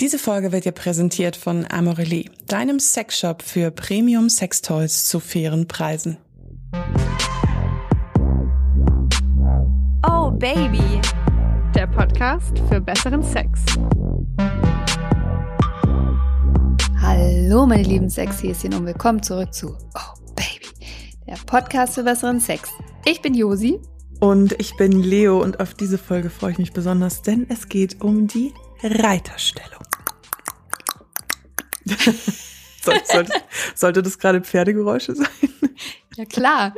Diese Folge wird dir präsentiert von Amorelie, deinem Sexshop für Premium Sextoys zu fairen Preisen. Oh Baby, der Podcast für besseren Sex. Hallo meine lieben Sexhäschen und willkommen zurück zu Oh Baby, der Podcast für besseren Sex. Ich bin Josi. Und ich bin Leo und auf diese Folge freue ich mich besonders, denn es geht um die Reiterstellung. Sollte, sollte das gerade Pferdegeräusche sein? Ja, klar.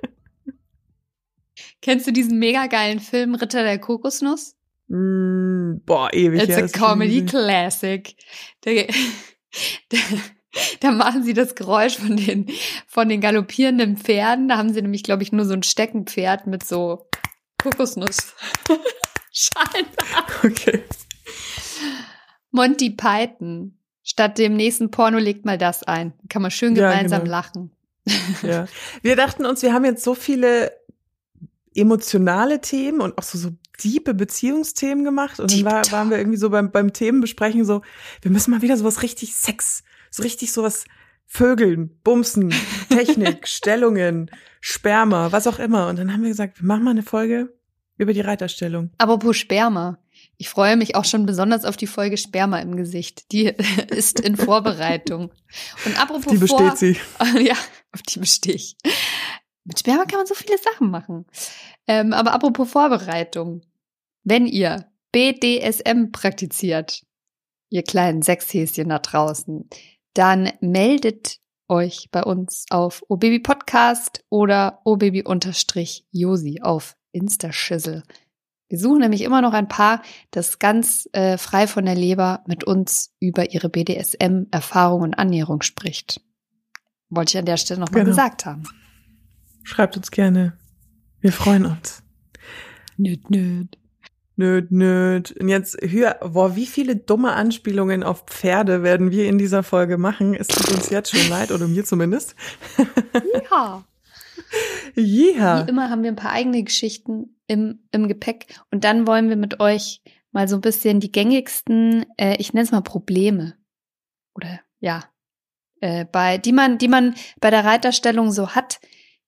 Kennst du diesen mega geilen Film Ritter der Kokosnuss? Mm, boah, ewig. It's a comedy classic. Da, da, da, machen sie das Geräusch von den, von den galoppierenden Pferden. Da haben sie nämlich, glaube ich, nur so ein Steckenpferd mit so Kokosnuss. Scheinbar. Okay. Monty Python. Statt dem nächsten Porno legt mal das ein. Kann man schön gemeinsam ja, genau. lachen. Ja. Wir dachten uns, wir haben jetzt so viele emotionale Themen und auch so, so diepe Beziehungsthemen gemacht. Und Deep dann war, waren wir irgendwie so beim, beim Themenbesprechen so, wir müssen mal wieder sowas richtig Sex, so richtig sowas Vögeln, Bumsen, Technik, Stellungen, Sperma, was auch immer. Und dann haben wir gesagt, wir machen mal eine Folge über die Reiterstellung. Apropos Sperma. Ich freue mich auch schon besonders auf die Folge Sperma im Gesicht. Die ist in Vorbereitung. Und apropos auf die besteht vor, sie. Ja, auf die bestehe ich. Mit Sperma kann man so viele Sachen machen. Ähm, aber apropos Vorbereitung. Wenn ihr BDSM praktiziert, ihr kleinen Sexhäschen da draußen, dann meldet euch bei uns auf obaby Podcast oder obaby-josi auf Instaschissel. Wir suchen nämlich immer noch ein Paar, das ganz äh, frei von der Leber mit uns über ihre BDSM-Erfahrung und Annäherung spricht. Wollte ich an der Stelle nochmal genau. gesagt haben. Schreibt uns gerne. Wir freuen uns. Nöt, nöt. Nöt, nöt. Und jetzt hör, boah, wie viele dumme Anspielungen auf Pferde werden wir in dieser Folge machen? Es tut uns jetzt schon leid, oder mir zumindest. Ja. Ja. Wie immer haben wir ein paar eigene Geschichten im, im Gepäck und dann wollen wir mit euch mal so ein bisschen die gängigsten, äh, ich nenne es mal Probleme oder ja, äh, bei die man, die man bei der Reiterstellung so hat,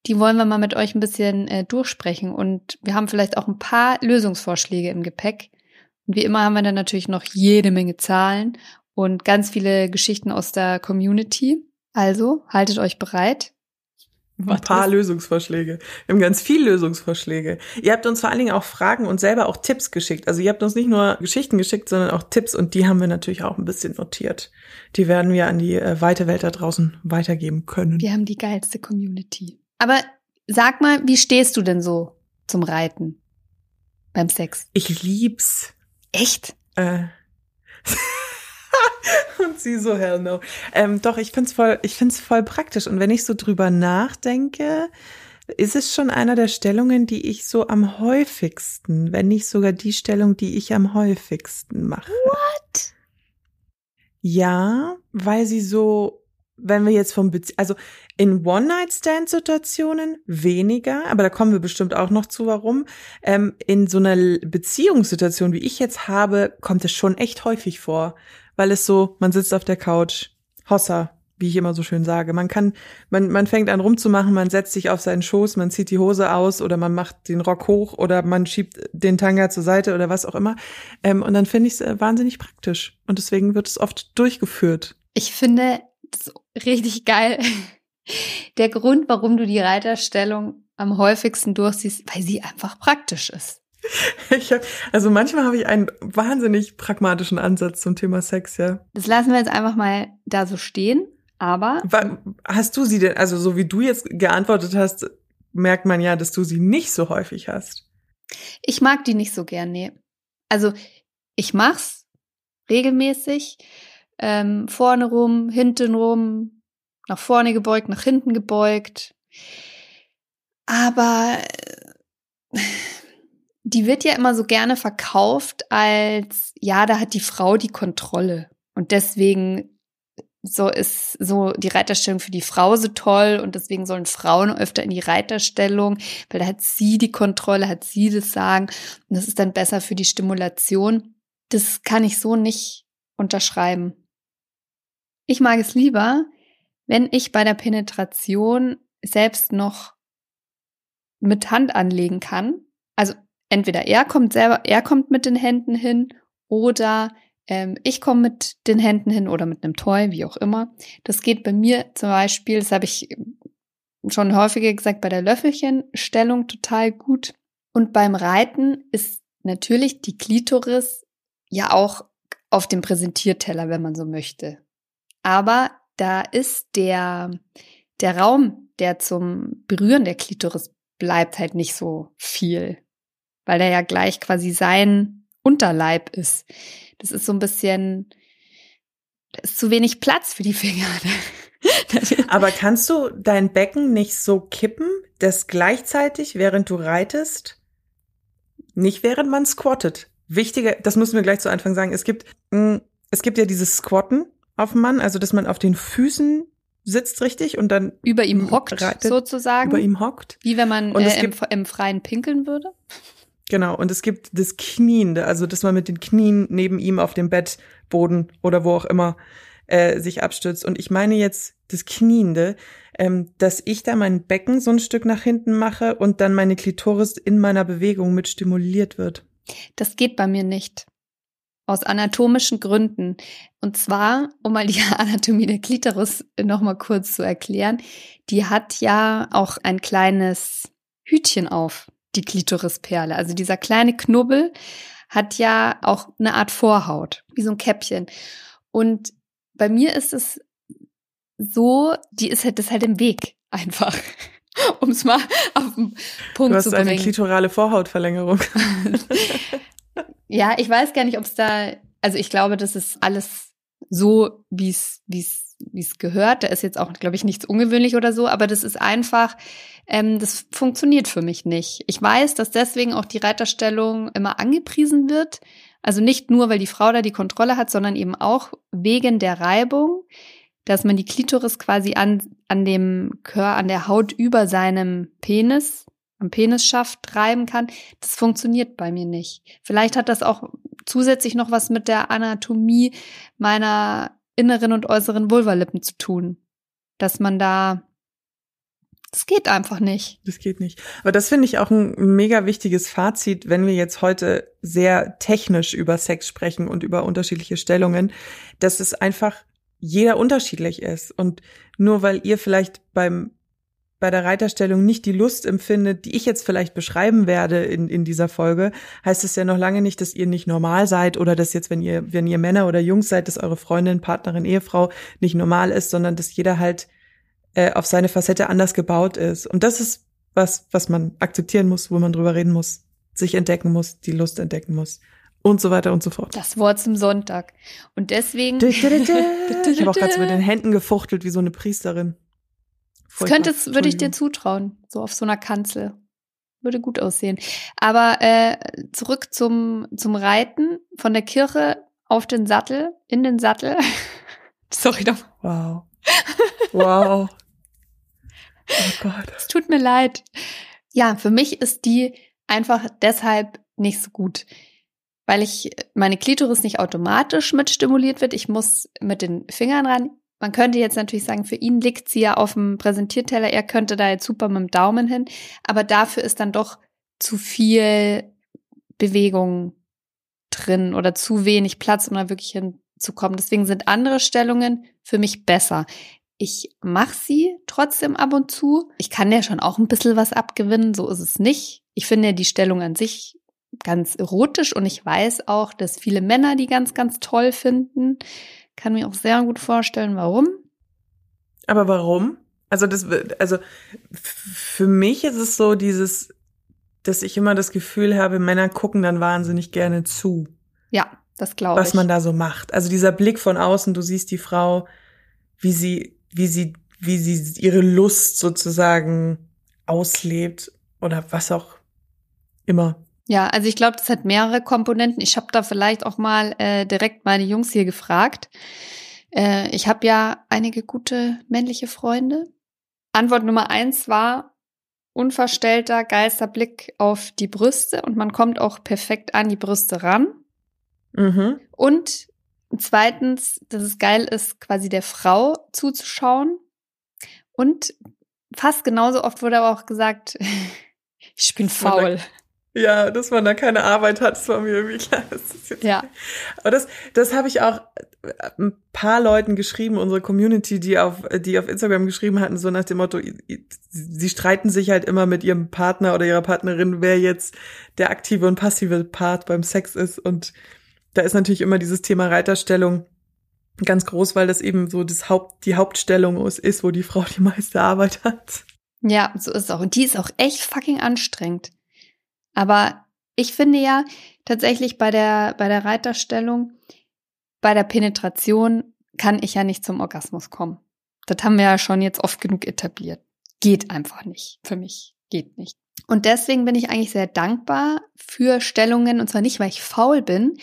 die wollen wir mal mit euch ein bisschen äh, durchsprechen und wir haben vielleicht auch ein paar Lösungsvorschläge im Gepäck. Und wie immer haben wir dann natürlich noch jede Menge Zahlen und ganz viele Geschichten aus der Community. Also haltet euch bereit. Ein paar Lösungsvorschläge. Wir haben ganz viele Lösungsvorschläge. Ihr habt uns vor allen Dingen auch Fragen und selber auch Tipps geschickt. Also ihr habt uns nicht nur Geschichten geschickt, sondern auch Tipps und die haben wir natürlich auch ein bisschen notiert. Die werden wir an die äh, weite Welt da draußen weitergeben können. Wir haben die geilste Community. Aber sag mal, wie stehst du denn so zum Reiten beim Sex? Ich lieb's. Echt? Äh. Und sie so, hell no. Ähm, doch, ich find's voll, ich find's voll praktisch. Und wenn ich so drüber nachdenke, ist es schon einer der Stellungen, die ich so am häufigsten, wenn nicht sogar die Stellung, die ich am häufigsten mache. What? Ja, weil sie so, wenn wir jetzt vom, Bezie also in One-Night-Stand-Situationen weniger, aber da kommen wir bestimmt auch noch zu, warum. Ähm, in so einer Beziehungssituation, wie ich jetzt habe, kommt es schon echt häufig vor weil es so, man sitzt auf der Couch, Hossa, wie ich immer so schön sage. Man kann, man, man fängt an rumzumachen, man setzt sich auf seinen Schoß, man zieht die Hose aus oder man macht den Rock hoch oder man schiebt den Tanga zur Seite oder was auch immer. Ähm, und dann finde ich es äh, wahnsinnig praktisch. Und deswegen wird es oft durchgeführt. Ich finde das richtig geil. Der Grund, warum du die Reiterstellung am häufigsten durchsiehst, weil sie einfach praktisch ist. Ich hab, also manchmal habe ich einen wahnsinnig pragmatischen Ansatz zum Thema Sex, ja. Das lassen wir jetzt einfach mal da so stehen, aber. Hast du sie denn, also so wie du jetzt geantwortet hast, merkt man ja, dass du sie nicht so häufig hast. Ich mag die nicht so gern, nee. Also ich mach's regelmäßig, ähm, vorne rum, hinten rum, nach vorne gebeugt, nach hinten gebeugt. Aber die wird ja immer so gerne verkauft als, ja, da hat die Frau die Kontrolle. Und deswegen so ist so die Reiterstellung für die Frau so toll und deswegen sollen Frauen öfter in die Reiterstellung, weil da hat sie die Kontrolle, hat sie das Sagen und das ist dann besser für die Stimulation. Das kann ich so nicht unterschreiben. Ich mag es lieber, wenn ich bei der Penetration selbst noch mit Hand anlegen kann. Also entweder er kommt selber, er kommt mit den Händen hin oder ähm, ich komme mit den Händen hin oder mit einem Toy, wie auch immer. Das geht bei mir zum Beispiel, das habe ich schon häufiger gesagt, bei der Löffelchenstellung total gut. Und beim Reiten ist natürlich die Klitoris ja auch auf dem Präsentierteller, wenn man so möchte. Aber da ist der, der Raum, der zum Berühren der Klitoris bleibt halt nicht so viel, weil der ja gleich quasi sein Unterleib ist. Das ist so ein bisschen, da ist zu wenig Platz für die Finger. Aber kannst du dein Becken nicht so kippen, dass gleichzeitig, während du reitest, nicht während man squattet? Wichtiger, das müssen wir gleich zu Anfang sagen. Es gibt, mm, es gibt ja dieses Squatten auf dem Mann, also dass man auf den Füßen sitzt richtig und dann über ihm hockt reitet, sozusagen. Über ihm hockt. Wie wenn man äh, im, im Freien pinkeln würde. Genau, und es gibt das Kniende, also dass man mit den Knien neben ihm auf dem Bettboden oder wo auch immer äh, sich abstützt. Und ich meine jetzt das Kniende, ähm, dass ich da mein Becken so ein Stück nach hinten mache und dann meine Klitoris in meiner Bewegung mit stimuliert wird. Das geht bei mir nicht. Aus anatomischen Gründen. Und zwar, um mal die Anatomie der Klitoris nochmal kurz zu erklären, die hat ja auch ein kleines Hütchen auf die Klitorisperle. Also dieser kleine Knubbel hat ja auch eine Art Vorhaut, wie so ein Käppchen. Und bei mir ist es so, die ist halt, das ist halt im Weg einfach. Um es mal auf den Punkt du hast zu bringen. eine klitorale Vorhautverlängerung. ja, ich weiß gar nicht, ob es da, also ich glaube, das ist alles so, wie es, wie es wie es gehört. Da ist jetzt auch, glaube ich, nichts ungewöhnlich oder so, aber das ist einfach, ähm, das funktioniert für mich nicht. Ich weiß, dass deswegen auch die Reiterstellung immer angepriesen wird. Also nicht nur, weil die Frau da die Kontrolle hat, sondern eben auch wegen der Reibung, dass man die Klitoris quasi an, an dem Kör, an der Haut über seinem Penis, am Penisschaft reiben kann. Das funktioniert bei mir nicht. Vielleicht hat das auch zusätzlich noch was mit der Anatomie meiner inneren und äußeren Vulvalippen zu tun. Dass man da das geht einfach nicht. Das geht nicht. Aber das finde ich auch ein mega wichtiges Fazit, wenn wir jetzt heute sehr technisch über Sex sprechen und über unterschiedliche Stellungen, dass es einfach jeder unterschiedlich ist. Und nur weil ihr vielleicht beim bei der Reiterstellung nicht die Lust empfindet, die ich jetzt vielleicht beschreiben werde in, in dieser Folge, heißt es ja noch lange nicht, dass ihr nicht normal seid oder dass jetzt, wenn ihr, wenn ihr Männer oder Jungs seid, dass eure Freundin, Partnerin, Ehefrau nicht normal ist, sondern dass jeder halt äh, auf seine Facette anders gebaut ist. Und das ist was, was man akzeptieren muss, wo man drüber reden muss, sich entdecken muss, die Lust entdecken muss und so weiter und so fort. Das Wort zum Sonntag. Und deswegen. ich habe auch gerade so mit den Händen gefuchtelt wie so eine Priesterin. Das könnte, würde ich dir zutrauen, so auf so einer Kanzel. Würde gut aussehen. Aber äh, zurück zum, zum Reiten von der Kirche auf den Sattel, in den Sattel. Sorry doch. Wow. Wow. Oh Gott. Es tut mir leid. Ja, für mich ist die einfach deshalb nicht so gut, weil ich meine Klitoris nicht automatisch mit stimuliert wird. Ich muss mit den Fingern ran. Man könnte jetzt natürlich sagen, für ihn liegt sie ja auf dem Präsentierteller, er könnte da jetzt super mit dem Daumen hin, aber dafür ist dann doch zu viel Bewegung drin oder zu wenig Platz, um da wirklich hinzukommen. Deswegen sind andere Stellungen für mich besser. Ich mache sie trotzdem ab und zu. Ich kann ja schon auch ein bisschen was abgewinnen, so ist es nicht. Ich finde die Stellung an sich ganz erotisch und ich weiß auch, dass viele Männer die ganz, ganz toll finden. Kann mir auch sehr gut vorstellen, warum. Aber warum? Also das, also für mich ist es so dieses, dass ich immer das Gefühl habe, Männer gucken dann wahnsinnig gerne zu. Ja, das glaube ich. Was man da so macht. Also dieser Blick von außen, du siehst die Frau, wie sie, wie sie, wie sie ihre Lust sozusagen auslebt oder was auch immer. Ja, also ich glaube, das hat mehrere Komponenten. Ich habe da vielleicht auch mal äh, direkt meine Jungs hier gefragt. Äh, ich habe ja einige gute männliche Freunde. Antwort Nummer eins war unverstellter, geilster Blick auf die Brüste und man kommt auch perfekt an die Brüste ran. Mhm. Und zweitens, dass es geil ist, quasi der Frau zuzuschauen. Und fast genauso oft wurde aber auch gesagt, ich bin faul. Ja, dass man da keine Arbeit hat, das war mir irgendwie klar. ja. Aber das, das habe ich auch äh, ein paar Leuten geschrieben, unsere Community, die auf, die auf Instagram geschrieben hatten, so nach dem Motto, sie streiten sich halt immer mit ihrem Partner oder ihrer Partnerin, wer jetzt der aktive und passive Part beim Sex ist. Und da ist natürlich immer dieses Thema Reiterstellung ganz groß, weil das eben so das Haupt, die Hauptstellung ist, wo die Frau die meiste Arbeit hat. Ja, so ist es auch. Und die ist auch echt fucking anstrengend. Aber ich finde ja tatsächlich bei der, bei der Reiterstellung, bei der Penetration kann ich ja nicht zum Orgasmus kommen. Das haben wir ja schon jetzt oft genug etabliert. Geht einfach nicht. Für mich geht nicht. Und deswegen bin ich eigentlich sehr dankbar für Stellungen, und zwar nicht, weil ich faul bin,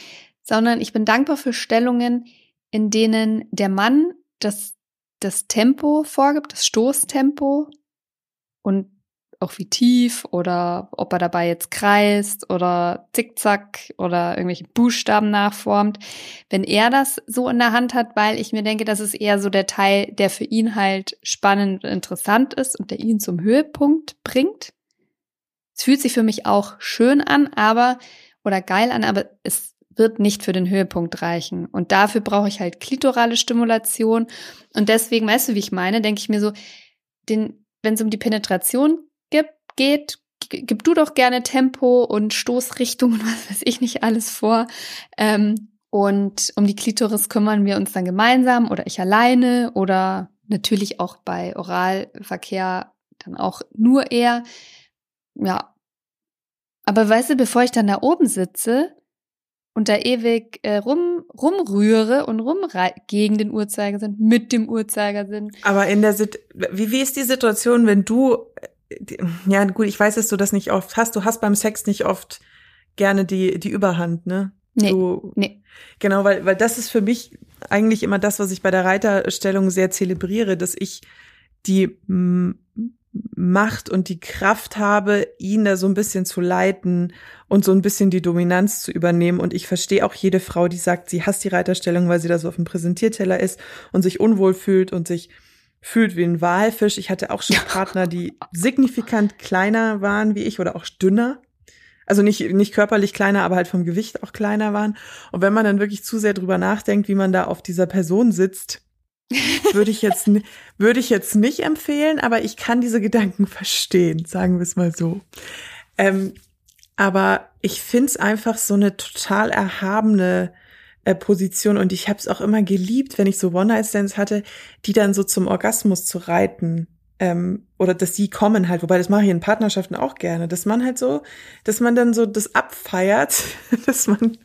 sondern ich bin dankbar für Stellungen, in denen der Mann das, das Tempo vorgibt, das Stoßtempo und auch wie tief oder ob er dabei jetzt kreist oder zickzack oder irgendwelche Buchstaben nachformt. Wenn er das so in der Hand hat, weil ich mir denke, das ist eher so der Teil, der für ihn halt spannend und interessant ist und der ihn zum Höhepunkt bringt. Es fühlt sich für mich auch schön an, aber oder geil an, aber es wird nicht für den Höhepunkt reichen. Und dafür brauche ich halt klitorale Stimulation. Und deswegen, weißt du, wie ich meine, denke ich mir so, den, wenn es um die Penetration geht, gib du doch gerne Tempo und Stoßrichtung und was weiß ich nicht alles vor. Ähm, und um die Klitoris kümmern wir uns dann gemeinsam oder ich alleine oder natürlich auch bei Oralverkehr dann auch nur er. Ja. Aber weißt du, bevor ich dann da oben sitze und da ewig äh, rum, rumrühre und rum gegen den Uhrzeigersinn, mit dem Uhrzeigersinn. Aber in der Sit wie, wie ist die Situation, wenn du ja gut, ich weiß, dass du das nicht oft hast. Du hast beim Sex nicht oft gerne die, die Überhand, ne? Nee, du, nee. Genau, weil, weil das ist für mich eigentlich immer das, was ich bei der Reiterstellung sehr zelebriere, dass ich die Macht und die Kraft habe, ihn da so ein bisschen zu leiten und so ein bisschen die Dominanz zu übernehmen. Und ich verstehe auch jede Frau, die sagt, sie hasst die Reiterstellung, weil sie da so auf dem Präsentierteller ist und sich unwohl fühlt und sich fühlt wie ein Walfisch. Ich hatte auch schon Partner, die signifikant kleiner waren wie ich oder auch dünner. Also nicht, nicht körperlich kleiner, aber halt vom Gewicht auch kleiner waren. Und wenn man dann wirklich zu sehr drüber nachdenkt, wie man da auf dieser Person sitzt, würde ich jetzt, würde ich jetzt nicht empfehlen, aber ich kann diese Gedanken verstehen, sagen wir es mal so. Ähm, aber ich find's einfach so eine total erhabene äh, Position und ich habe es auch immer geliebt, wenn ich so One-Night-Stands hatte, die dann so zum Orgasmus zu reiten ähm, oder dass sie kommen halt, wobei das mache ich in Partnerschaften auch gerne, dass man halt so, dass man dann so das abfeiert, dass man,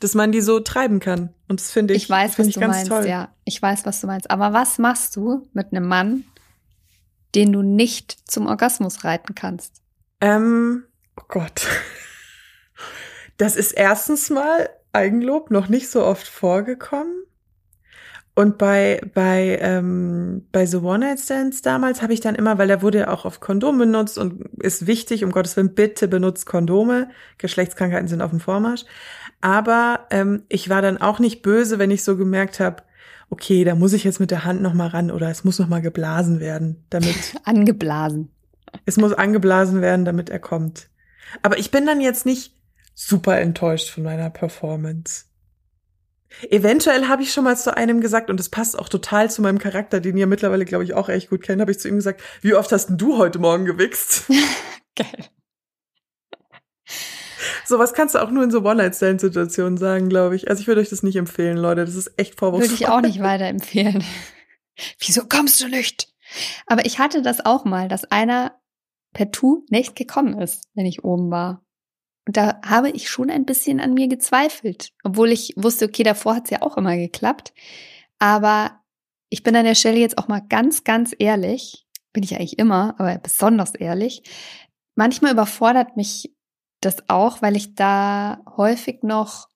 dass man die so treiben kann und das finde ich, ich weiß, was ich du meinst, toll. ja, ich weiß, was du meinst. Aber was machst du mit einem Mann, den du nicht zum Orgasmus reiten kannst? Ähm, oh Gott. Das ist erstens mal Eigenlob noch nicht so oft vorgekommen. Und bei, bei, ähm, bei The One-Night-Stands damals habe ich dann immer, weil er wurde ja auch auf Kondom benutzt und ist wichtig, um Gottes Willen, bitte benutzt Kondome. Geschlechtskrankheiten sind auf dem Vormarsch. Aber ähm, ich war dann auch nicht böse, wenn ich so gemerkt habe, okay, da muss ich jetzt mit der Hand noch mal ran oder es muss noch mal geblasen werden, damit angeblasen. Es muss angeblasen werden, damit er kommt. Aber ich bin dann jetzt nicht super enttäuscht von meiner Performance. Eventuell habe ich schon mal zu einem gesagt, und das passt auch total zu meinem Charakter, den ihr mittlerweile, glaube ich, auch echt gut kennt, habe ich zu ihm gesagt, wie oft hast denn du heute Morgen gewichst? Geil. Sowas kannst du auch nur in so One-Night-Stand-Situationen sagen, glaube ich. Also ich würde euch das nicht empfehlen, Leute. Das ist echt vorwurfsvoll. Würde ich auch nicht weiterempfehlen. Wieso kommst du nicht? Aber ich hatte das auch mal, dass einer per Tu nicht gekommen ist, wenn ich oben war. Und da habe ich schon ein bisschen an mir gezweifelt, obwohl ich wusste, okay, davor hat es ja auch immer geklappt. Aber ich bin an der Stelle jetzt auch mal ganz, ganz ehrlich, bin ich eigentlich immer, aber besonders ehrlich. Manchmal überfordert mich das auch, weil ich da häufig noch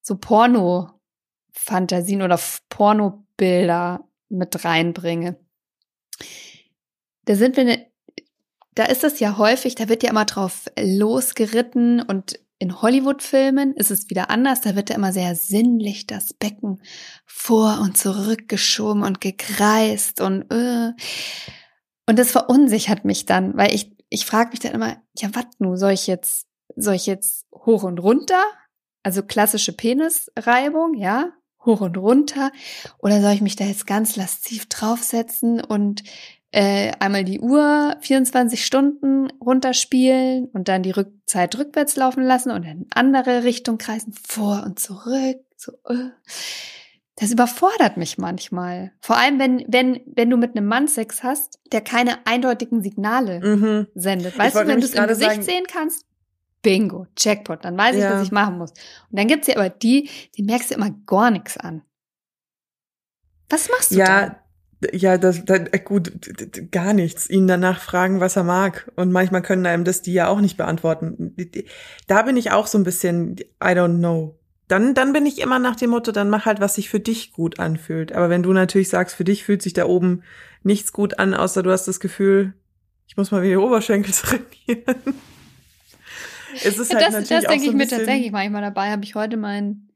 so Porno-Fantasien oder Pornobilder mit reinbringe. Da sind wir ne, da ist es ja häufig, da wird ja immer drauf losgeritten und in Hollywood-Filmen ist es wieder anders. Da wird ja immer sehr sinnlich das Becken vor und zurück geschoben und gekreist und äh. und das verunsichert mich dann, weil ich ich frage mich dann immer, ja, was nu soll ich jetzt soll ich jetzt hoch und runter? Also klassische Penisreibung, ja, hoch und runter oder soll ich mich da jetzt ganz lasziv draufsetzen und äh, einmal die Uhr 24 Stunden runterspielen und dann die Rückzeit rückwärts laufen lassen und in andere Richtung kreisen, vor und zurück. So, äh. Das überfordert mich manchmal. Vor allem, wenn, wenn, wenn du mit einem Mann Sex hast, der keine eindeutigen Signale Mhm. sendet. Weißt du, wenn du es im Gesicht sagen- sehen kannst, bingo, Jackpot, dann weiß ich, Ja. was ich machen muss. Und dann gibt's ja aber die, die merkst du immer gar nichts an. Was machst du Ja, da? Ja, das, das äh, gut, gar nichts. Ihn danach fragen, was er mag. Und manchmal können einem das die ja auch nicht beantworten. Da bin ich auch so ein bisschen, I don't know. Dann, dann bin ich immer nach dem Motto, dann mach halt, was sich für dich gut anfühlt. Aber wenn du natürlich sagst, für dich fühlt sich da oben nichts gut an, außer du hast das Gefühl, ich muss mal wieder Oberschenkel trainieren. es ist halt das natürlich das auch denke so ich mir tatsächlich manchmal dabei. Habe ich heute meinen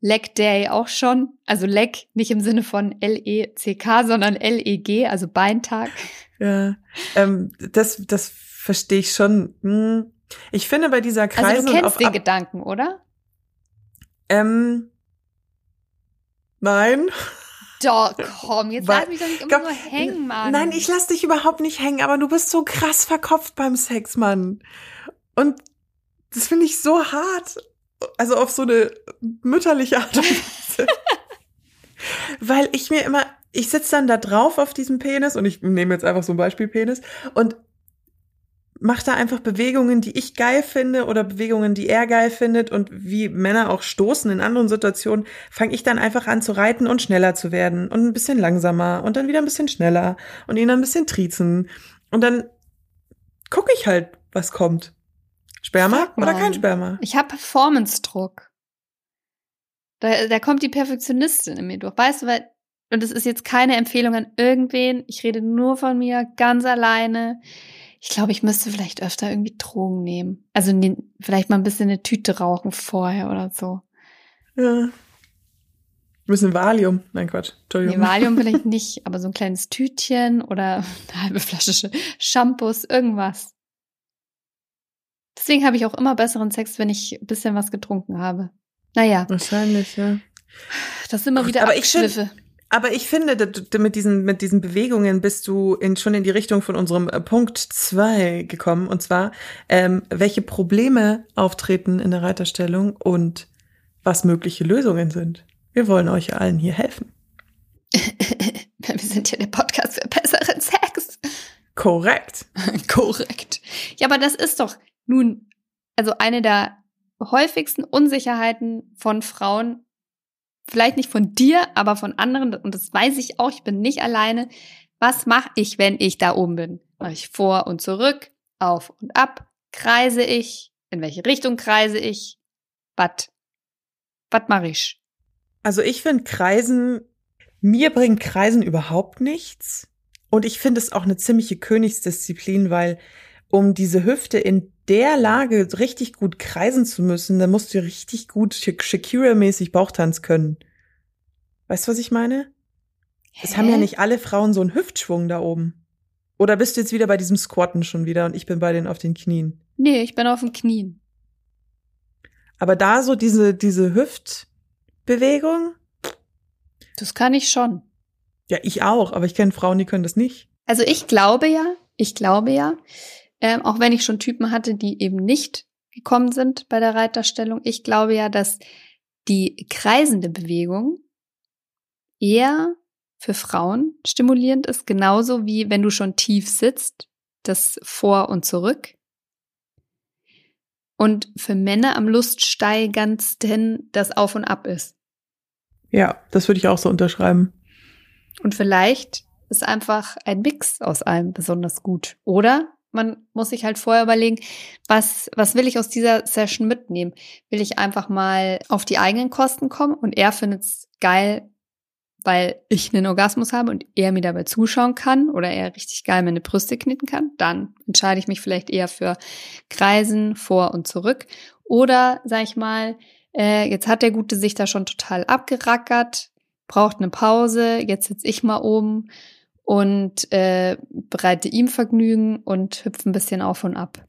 Leg Day auch schon. Also Leg nicht im Sinne von L-E-C-K, sondern L-E-G, also Beintag. Ja, ähm, das, das verstehe ich schon. Hm. Ich finde bei dieser Kreise Also du kennst auf den Ab- Gedanken, oder? ähm, nein. Doch, komm, jetzt lass mich doch nicht immer Komm, nur hängen, Mann. Nein, ich lass dich überhaupt nicht hängen, aber du bist so krass verkopft beim Sex, Mann. Und das finde ich so hart. Also auf so eine mütterliche Art und Weise. Weil ich mir immer, ich sitze dann da drauf auf diesem Penis und ich nehme jetzt einfach so ein Beispiel Penis und mache da einfach Bewegungen, die ich geil finde oder Bewegungen, die er geil findet und wie Männer auch stoßen in anderen Situationen, fange ich dann einfach an zu reiten und schneller zu werden und ein bisschen langsamer und dann wieder ein bisschen schneller und ihn dann ein bisschen triezen und dann gucke ich halt, was kommt. Sperma oder kein Sperma? Ich habe Performance-Druck. Da, da kommt die Perfektionistin in mir durch. Weißt du, weil, und das ist jetzt keine Empfehlung an irgendwen. Ich rede nur von mir, ganz alleine. Ich glaube, ich müsste vielleicht öfter irgendwie Drogen nehmen. Also ne, vielleicht mal ein bisschen eine Tüte rauchen vorher oder so. Ja. Ein bisschen Valium. Nein, Quatsch. Entschuldigung. Nee, Valium vielleicht nicht, aber so ein kleines Tütchen oder eine halbe Flasche Sch- Shampoos, irgendwas. Deswegen habe ich auch immer besseren Sex, wenn ich ein bisschen was getrunken habe. Naja, Wahrscheinlich, ja. das sind immer wieder aber ich Abschwiffe. Aber ich finde, mit diesen, mit diesen Bewegungen bist du in, schon in die Richtung von unserem äh, Punkt zwei gekommen. Und zwar, ähm, welche Probleme auftreten in der Reiterstellung und was mögliche Lösungen sind. Wir wollen euch allen hier helfen. Wir sind ja der Podcast für besseren Sex. Korrekt. Korrekt. Ja, aber das ist doch nun, also eine der häufigsten Unsicherheiten von Frauen, vielleicht nicht von dir, aber von anderen, und das weiß ich auch, ich bin nicht alleine. Was mache ich, wenn ich da oben bin? Mache ich vor und zurück, auf und ab? Kreise ich? In welche Richtung kreise ich? Was? Was mache ich? Also ich finde Kreisen, mir bringt Kreisen überhaupt nichts. Und ich finde es auch eine ziemliche Königsdisziplin, weil um diese Hüfte in der Lage richtig gut kreisen zu müssen, dann musst du richtig gut Sha- Shakira-mäßig Bauchtanz können. Weißt du, was ich meine? Es haben ja Hä? nicht alle Frauen so einen Hüftschwung da oben. Oder bist du jetzt wieder bei diesem Squatten schon wieder und ich bin bei den auf den Knien? Nee, ich bin auf den Knien. Aber da so diese, diese Hüftbewegung, Das kann ich schon. ja, ich auch, aber ich kenne Frauen, die können das nicht. Also ich glaube ja, ich glaube ja, ähm, auch wenn ich schon Typen hatte, die eben nicht gekommen sind bei der Reiterstellung, ich glaube ja, dass die kreisende Bewegung eher für Frauen stimulierend ist, genauso wie wenn du schon tief sitzt, das Vor und Zurück. Und für Männer am luststeigerndsten das Auf und Ab ist. Ja, das würde ich auch so unterschreiben. Und vielleicht ist einfach ein Mix aus allem besonders gut. Oder man muss sich halt vorher überlegen, was, was will ich aus dieser Session mitnehmen? Will ich einfach mal auf die eigenen Kosten kommen und er findet es geil, weil ich einen Orgasmus habe und er mir dabei zuschauen kann oder er richtig geil meine Brüste knitten kann? Dann entscheide ich mich vielleicht eher für Kreisen vor und zurück. Oder, sag ich mal, äh, jetzt hat der Gute sich da schon total abgerackert, braucht eine Pause, jetzt sitze ich mal oben und äh, bereite ihm Vergnügen und hüpfe ein bisschen auf und ab.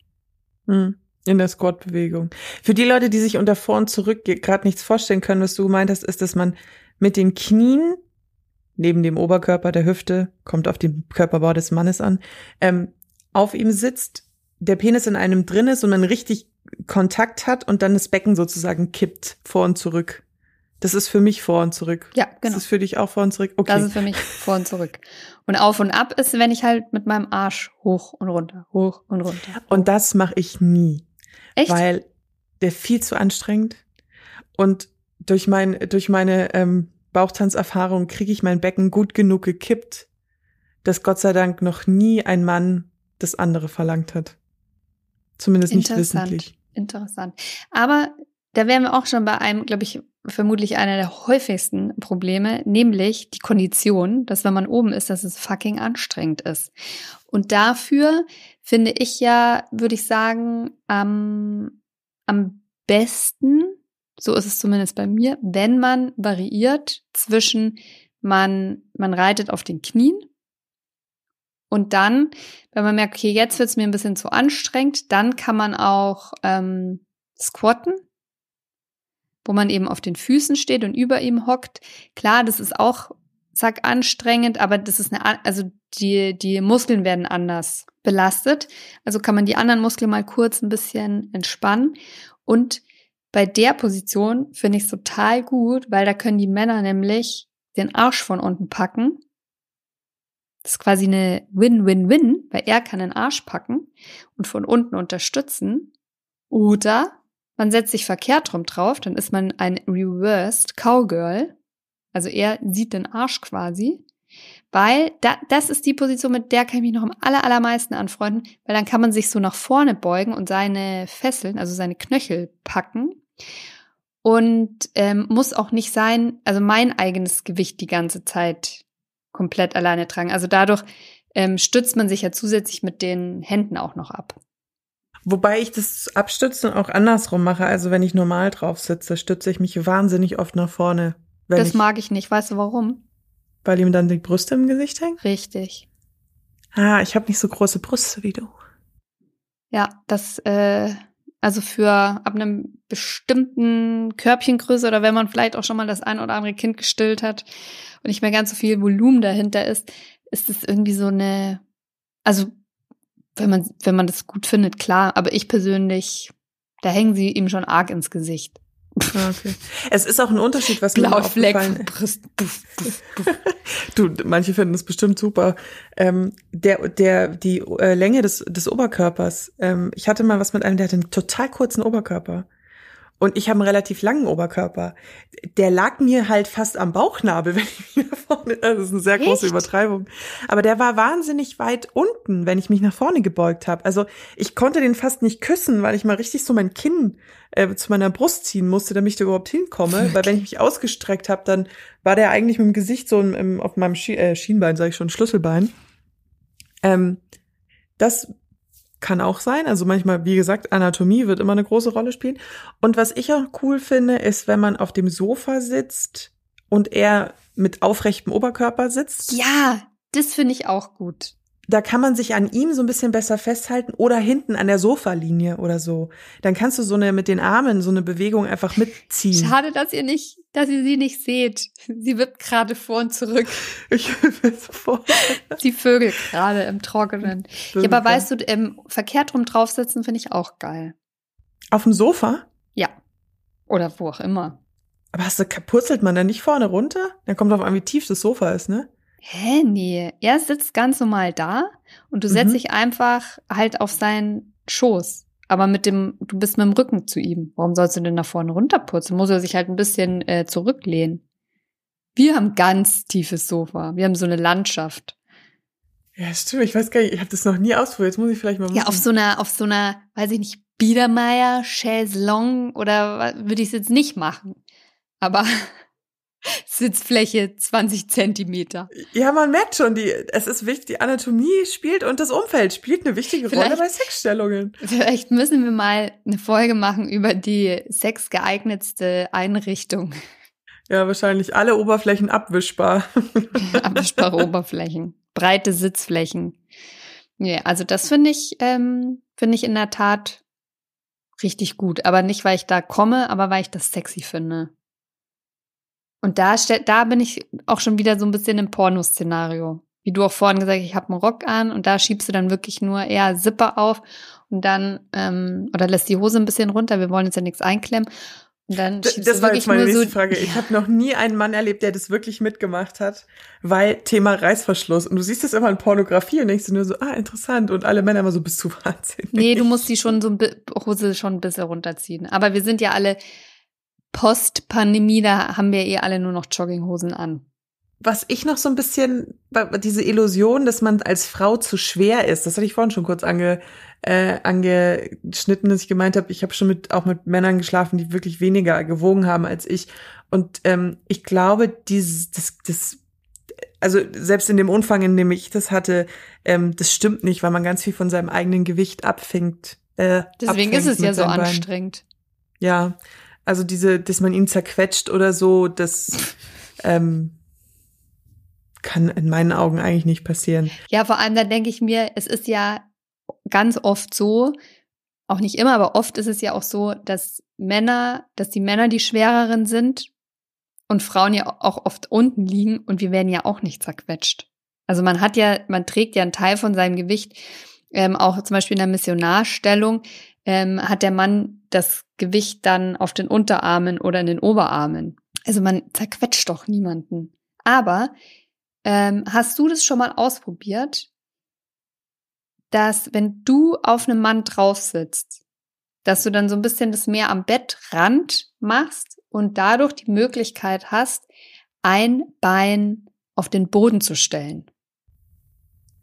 Hm. In der Squat-Bewegung. Für die Leute, die sich unter vor und zurück gerade nichts vorstellen können, was du gemeint hast, ist, dass man mit den Knien neben dem Oberkörper der Hüfte, kommt auf den Körperbau des Mannes an, ähm, auf ihm sitzt, der Penis in einem drin ist und man richtig Kontakt hat und dann das Becken sozusagen kippt vor und zurück. Das ist für mich vor und zurück. Ja, genau. Das ist für dich auch vor und zurück. Okay. Das ist für mich vor und zurück. Und auf und ab ist, wenn ich halt mit meinem Arsch hoch und runter, hoch und runter. Hoch. Und das mache ich nie. Echt? Weil der viel zu anstrengend und durch mein durch meine ähm, Bauchtanzerfahrung kriege ich mein Becken gut genug gekippt, dass Gott sei Dank noch nie ein Mann das andere verlangt hat. Zumindest nicht wissentlich. Interessant. Aber da wären wir auch schon bei einem, glaube ich, vermutlich einer der häufigsten Probleme, nämlich die Kondition, dass wenn man oben ist, dass es fucking anstrengend ist. Und dafür finde ich ja, würde ich sagen, am, am besten, so ist es zumindest bei mir, wenn man variiert zwischen man, man reitet auf den Knien und dann, wenn man merkt, okay, jetzt wird es mir ein bisschen zu anstrengend, dann kann man auch ähm, squatten, wo man eben auf den Füßen steht und über ihm hockt. Klar, das ist auch, zack, anstrengend, aber das ist eine, also die, die Muskeln werden anders belastet. Also kann man die anderen Muskeln mal kurz ein bisschen entspannen. Und bei der Position finde ich es total gut, weil da können die Männer nämlich den Arsch von unten packen. Das ist quasi eine Win-Win-Win, weil er kann den Arsch packen und von unten unterstützen. Oder man setzt sich verkehrt rum drauf, dann ist man ein reversed Cowgirl. Also er sieht den Arsch quasi. Weil da, das ist die Position, mit der kann ich mich noch am aller, allermeisten anfreunden, weil dann kann man sich so nach vorne beugen und seine Fesseln, also seine Knöchel packen. Und ähm, muss auch nicht sein, also mein eigenes Gewicht die ganze Zeit komplett alleine tragen. Also dadurch ähm, stützt man sich ja zusätzlich mit den Händen auch noch ab. Wobei ich das Abstützen auch andersrum mache. Also wenn ich normal drauf sitze, stütze ich mich wahnsinnig oft nach vorne. das ich, mag ich nicht. Weißt du warum? Weil ihm dann die Brüste im Gesicht hängen? Richtig. Ah, ich habe nicht so große Brüste wie du. Ja, das, äh, also für ab einem bestimmten Körbchengröße oder wenn man vielleicht auch schon mal das ein oder andere Kind gestillt hat und nicht mehr ganz so viel Volumen dahinter ist, ist es irgendwie so eine, also wenn man, wenn man das gut findet, klar. Aber ich persönlich, da hängen sie ihm schon arg ins Gesicht. Ah, okay. Es ist auch ein Unterschied, was mir aufgefallen ist. du, manche finden es bestimmt super. Ähm, der, der, die äh, Länge des, des Oberkörpers. Ähm, ich hatte mal was mit einem, der hatte einen total kurzen Oberkörper. Und ich habe einen relativ langen Oberkörper. Der lag mir halt fast am Bauchnabel, wenn ich mich nach vorne. Das ist eine sehr Echt? große Übertreibung. Aber der war wahnsinnig weit unten, wenn ich mich nach vorne gebeugt habe. Also ich konnte den fast nicht küssen, weil ich mal richtig so mein Kinn äh, zu meiner Brust ziehen musste, damit ich da überhaupt hinkomme. Weil wenn ich mich ausgestreckt habe, dann war der eigentlich mit dem Gesicht so im, im, auf meinem Schien, äh, Schienbein, sage ich schon, Schlüsselbein. Ähm, das kann auch sein. Also manchmal, wie gesagt, Anatomie wird immer eine große Rolle spielen. Und was ich auch cool finde, ist, wenn man auf dem Sofa sitzt und er mit aufrechtem Oberkörper sitzt. Ja, das finde ich auch gut da kann man sich an ihm so ein bisschen besser festhalten oder hinten an der Sofalinie oder so. Dann kannst du so eine mit den Armen so eine Bewegung einfach mitziehen. Schade, dass ihr nicht, dass ihr sie nicht seht. Sie wird gerade vor und zurück. Ich will vor. Sie vögelt gerade im Trockenen. Ja, aber weißt du, ähm, verkehrt rum draufsitzen finde ich auch geil. Auf dem Sofa? Ja. Oder wo auch immer. Aber hast du, purzelt man dann nicht vorne runter? Dann kommt auf an, wie tief das Sofa ist, ne? Hä, nee. Er sitzt ganz normal da und du setzt mhm. dich einfach halt auf seinen Schoß. Aber mit dem, du bist mit dem Rücken zu ihm. Warum sollst du denn nach vorne runterputzen? Muss er sich halt ein bisschen äh, zurücklehnen. Wir haben ganz tiefes Sofa. Wir haben so eine Landschaft. Ja, stimmt. Ich weiß gar nicht, ich habe das noch nie ausprobiert. Jetzt muss ich vielleicht mal machen. Ja, auf so einer, auf so einer, weiß ich nicht, Biedermeier, Chaiselong oder würde ich es jetzt nicht machen. Aber Sitzfläche 20 Zentimeter. Ja, man merkt schon, die, es ist wichtig, die Anatomie spielt und das Umfeld spielt eine wichtige Vielleicht- Rolle bei Sexstellungen. Vielleicht müssen wir mal eine Folge machen über die sexgeeignetste Einrichtung. Ja, wahrscheinlich alle Oberflächen abwischbar. Abwischbare Oberflächen, breite Sitzflächen. Ja, also das finde ich, ähm, finde ich in der Tat richtig gut. Aber nicht, weil ich da komme, aber weil ich das sexy finde. Und da, da bin ich auch schon wieder so ein bisschen im Pornoszenario. Wie du auch vorhin gesagt hast, ich habe einen Rock an und da schiebst du dann wirklich nur eher Zipper auf und dann, ähm, oder lässt die Hose ein bisschen runter, wir wollen jetzt ja nichts einklemmen. Und dann schiebst Das du war wirklich jetzt meine nächste so. Frage. Ich habe noch nie einen Mann erlebt, der das wirklich mitgemacht hat, weil Thema Reißverschluss. Und du siehst das immer in Pornografie und denkst dir nur so, ah, interessant. Und alle Männer immer so, bist du wahnsinnig. Nee, du musst die schon so Hose schon ein bisschen runterziehen. Aber wir sind ja alle Post-Pandemie, da haben wir eh alle nur noch Jogginghosen an. Was ich noch so ein bisschen, diese Illusion, dass man als Frau zu schwer ist, das hatte ich vorhin schon kurz ange, äh, angeschnitten, dass ich gemeint habe, ich habe schon mit auch mit Männern geschlafen, die wirklich weniger gewogen haben als ich. Und ähm, ich glaube, dieses, das, das, also selbst in dem Umfang, in dem ich das hatte, ähm, das stimmt nicht, weil man ganz viel von seinem eigenen Gewicht abfängt. Äh, Deswegen abfängt ist es ja so seinen Beinen. anstrengend. Ja, also diese, dass man ihn zerquetscht oder so, das ähm, kann in meinen Augen eigentlich nicht passieren. Ja, vor allem, da denke ich mir, es ist ja ganz oft so, auch nicht immer, aber oft ist es ja auch so, dass Männer, dass die Männer die schwereren sind und Frauen ja auch oft unten liegen und wir werden ja auch nicht zerquetscht. Also man hat ja, man trägt ja einen Teil von seinem Gewicht, ähm, auch zum Beispiel in der Missionarstellung, ähm, hat der Mann das Gewicht dann auf den Unterarmen oder in den Oberarmen. Also man zerquetscht doch niemanden. Aber ähm, hast du das schon mal ausprobiert, dass wenn du auf einem Mann drauf sitzt, dass du dann so ein bisschen das mehr am Bettrand machst und dadurch die Möglichkeit hast, ein Bein auf den Boden zu stellen?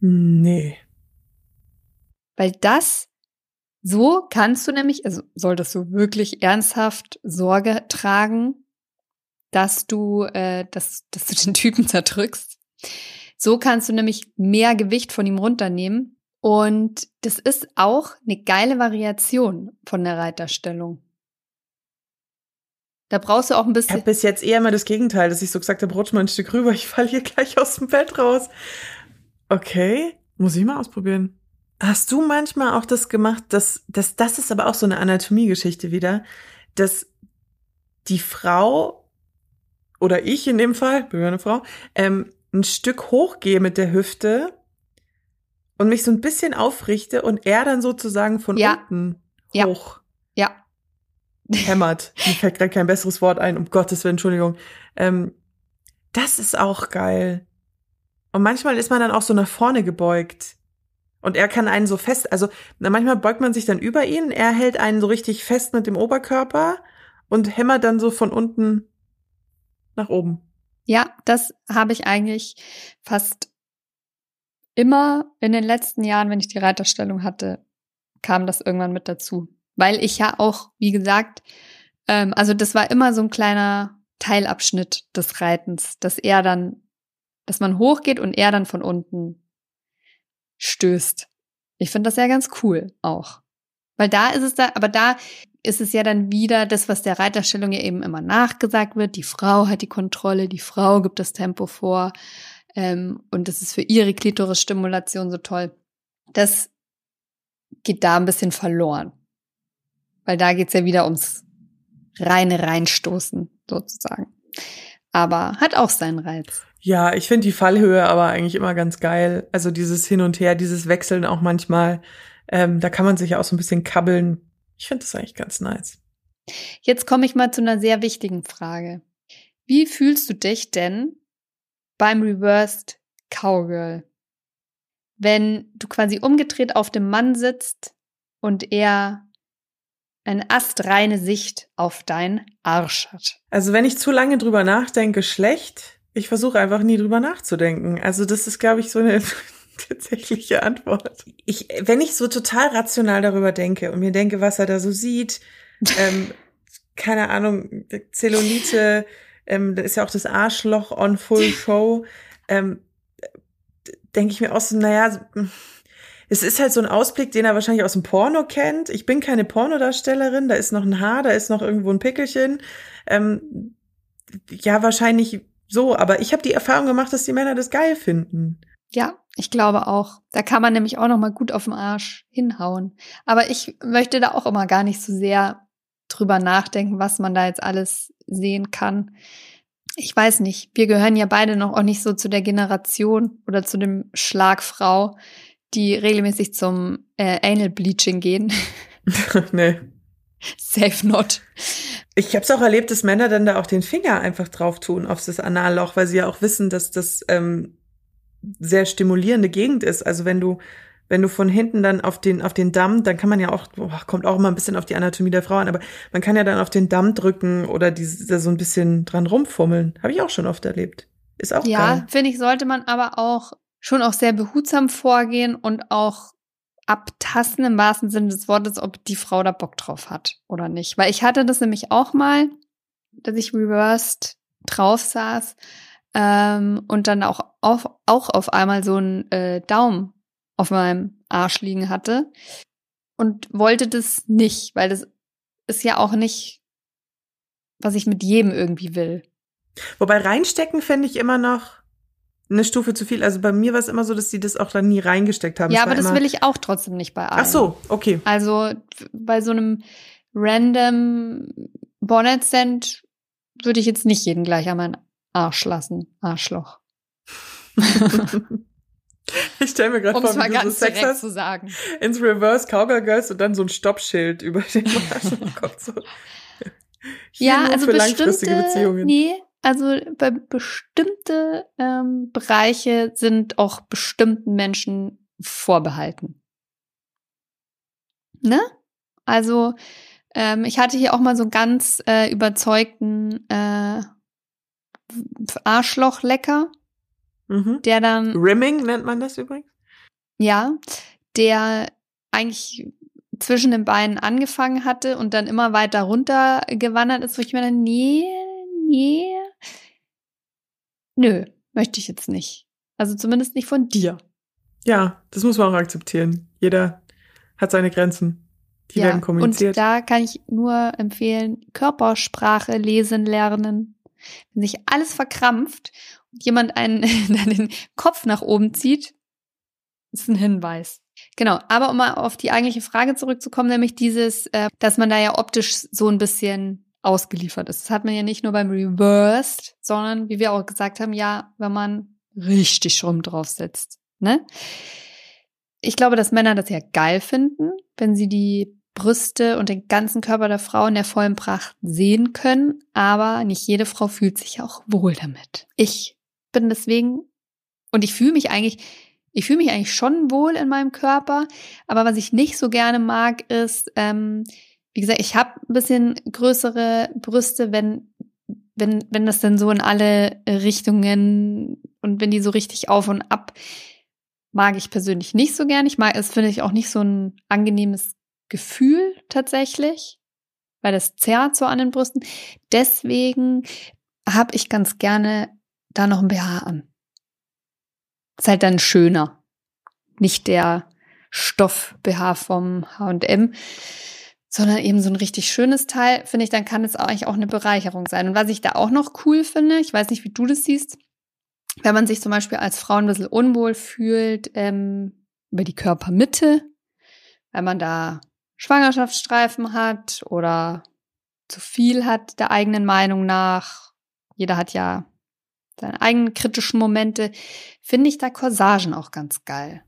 Nee. Weil das, so kannst du nämlich, also solltest du wirklich ernsthaft Sorge tragen, dass du, äh, dass, dass du den Typen zerdrückst. So kannst du nämlich mehr Gewicht von ihm runternehmen. Und das ist auch eine geile Variation von der Reiterstellung. Da brauchst du auch ein Ich bisschen. habe bis jetzt eher mal das Gegenteil, dass ich so gesagt habe, rutsch mal ein Stück rüber, ich falle hier gleich aus dem Bett raus. Okay, muss ich mal ausprobieren. Hast du manchmal auch das gemacht, dass, dass das ist aber auch so eine Anatomiegeschichte wieder, dass die Frau oder ich in dem Fall, bin ja eine Frau, ähm, ein Stück hochgehe mit der Hüfte und mich so ein bisschen aufrichte und er dann sozusagen von Ja. unten Ja. hoch ja, hämmert. Mir fällt gerade kein besseres Wort ein, um Gottes Willen, Entschuldigung. Ähm, das ist auch geil. Und manchmal ist man dann auch so nach vorne gebeugt. Und er kann einen so fest, also manchmal beugt man sich dann über ihn, er hält einen so richtig fest mit dem Oberkörper und hämmert dann so von unten nach oben. Ja, das habe ich eigentlich fast immer in den letzten Jahren, wenn ich die Reiterstellung hatte, kam das irgendwann mit dazu. Weil ich ja auch, wie gesagt, ähm, also das war immer so ein kleiner Teilabschnitt des Reitens, dass er dann, dass man hochgeht und er dann von unten stößt. Ich finde das ja ganz cool auch. Weil da ist es da, aber da ist es ja dann wieder das, was der Reiterstellung ja eben immer nachgesagt wird. Die Frau hat die Kontrolle, die Frau gibt das Tempo vor. Ähm, und das ist für ihre Klitoris-Stimulation so toll. Das geht da ein bisschen verloren. Weil da geht's ja wieder ums reine Reinstoßen, sozusagen. Aber hat auch seinen Reiz. Ja, ich finde die Fallhöhe aber eigentlich immer ganz geil. Also dieses Hin und Her, dieses Wechseln auch manchmal. Ähm, da kann man sich ja auch so ein bisschen kabbeln. Ich finde das eigentlich ganz nice. Jetzt komme ich mal zu einer sehr wichtigen Frage. Wie fühlst du dich denn beim Reversed Cowgirl? Wenn du quasi umgedreht auf dem Mann sitzt und er eine astreine Sicht auf dein Arsch hat. Also wenn ich zu lange drüber nachdenke, schlecht. Ich versuche einfach nie drüber nachzudenken. Also das ist, glaube ich, so eine tatsächliche Antwort. Ich, wenn ich so total rational darüber denke und mir denke, was er da so sieht, ähm, keine Ahnung, Zellulite, ähm, da ist ja auch das Arschloch on full show, ähm, denke ich mir auch so, naja, es ist halt so ein Ausblick, den er wahrscheinlich aus dem Porno kennt. Ich bin keine Pornodarstellerin, da ist noch ein Haar, da ist noch irgendwo ein Pickelchen. Ähm, ja, wahrscheinlich so, aber ich habe die Erfahrung gemacht, dass die Männer das geil finden. Ja, ich glaube auch. Da kann man nämlich auch noch mal gut auf den Arsch hinhauen. Aber ich möchte da auch immer gar nicht so sehr drüber nachdenken, was man da jetzt alles sehen kann. Ich weiß nicht. Wir gehören ja beide noch auch nicht so zu der Generation oder zu dem Schlagfrau, die regelmäßig zum äh, Anal Bleaching gehen. nee. Safe not. Ich habe es auch erlebt, dass Männer dann da auch den Finger einfach drauf tun auf das Analloch, weil sie ja auch wissen, dass das ähm, sehr stimulierende Gegend ist. Also wenn du wenn du von hinten dann auf den auf den Damm, dann kann man ja auch boah, kommt auch immer ein bisschen auf die Anatomie der Frau an, aber man kann ja dann auf den Damm drücken oder diese, da so ein bisschen dran rumfummeln. Habe ich auch schon oft erlebt. Ist auch. Ja, finde ich, sollte man aber auch schon auch sehr behutsam vorgehen und auch abtasten im wahrsten Sinne des Wortes, ob die Frau da Bock drauf hat oder nicht. Weil ich hatte das nämlich auch mal, dass ich reversed drauf saß ähm, und dann auch auf, auch auf einmal so einen äh, Daumen auf meinem Arsch liegen hatte und wollte das nicht, weil das ist ja auch nicht, was ich mit jedem irgendwie will. Wobei reinstecken fände ich immer noch eine Stufe zu viel. Also bei mir war es immer so, dass die das auch dann nie reingesteckt haben. Ja, aber das will ich auch trotzdem nicht bei allen. Ach so, okay. Also bei so einem random Bonnet Stand würde ich jetzt nicht jeden gleich an meinen Arsch lassen. Arschloch. ich stelle mir gerade vor, wie du so Sex hast, zu sagen. ins Reverse Cowgirl Girls und dann so ein Stoppschild über den Arsch kommt so. ja, also bestimmte, Beziehungen. Nee, also bei bestimmte ähm, Bereiche sind auch bestimmten Menschen vorbehalten. Ne? Also ähm, ich hatte hier auch mal so einen ganz äh, überzeugten äh, Arschlochlecker, mhm. der dann Rimming nennt man das übrigens. Ja, der eigentlich zwischen den Beinen angefangen hatte und dann immer weiter runter gewandert ist, wo ich mir dann, nee, nee, nö, möchte ich jetzt nicht. Also zumindest nicht von dir. Ja, das muss man auch akzeptieren. Jeder hat seine Grenzen. Die ja, werden kommuniziert. Und da kann ich nur empfehlen, Körpersprache lesen lernen. Wenn sich alles verkrampft und jemand einen dann den Kopf nach oben zieht, ist ein Hinweis. Genau, aber um mal auf die eigentliche Frage zurückzukommen, nämlich dieses, äh, dass man da ja optisch so ein bisschen ausgeliefert ist. Das hat man ja nicht nur beim Reversed, sondern wie wir auch gesagt haben, ja, wenn man richtig Schrumm draufsetzt. Ne? Ich glaube, dass Männer das ja geil finden, wenn sie die Brüste und den ganzen Körper der Frau in der vollen Pracht sehen können, aber nicht jede Frau fühlt sich auch wohl damit. Ich bin deswegen und ich fühle mich eigentlich ich fühle mich eigentlich schon wohl in meinem Körper, aber was ich nicht so gerne mag, ist ähm, wie gesagt, ich habe ein bisschen größere Brüste, wenn, wenn, wenn das dann so in alle Richtungen und wenn die so richtig auf und ab, mag ich persönlich nicht so gern. Ich mag es, finde ich, auch nicht so ein angenehmes Gefühl tatsächlich, weil das zerrt so an den Brüsten. Deswegen habe ich ganz gerne da noch ein BH an. Ist halt dann schöner. Nicht der Stoff-BH vom H&M sondern eben so ein richtig schönes Teil, finde ich, dann kann es eigentlich auch eine Bereicherung sein. Und was ich da auch noch cool finde, ich weiß nicht, wie du das siehst, wenn man sich zum Beispiel als Frau ein bisschen unwohl fühlt ähm, über die Körpermitte, wenn man da Schwangerschaftsstreifen hat oder zu viel hat der eigenen Meinung nach. Jeder hat ja seine eigenen kritischen Momente. Finde ich da Corsagen auch ganz geil.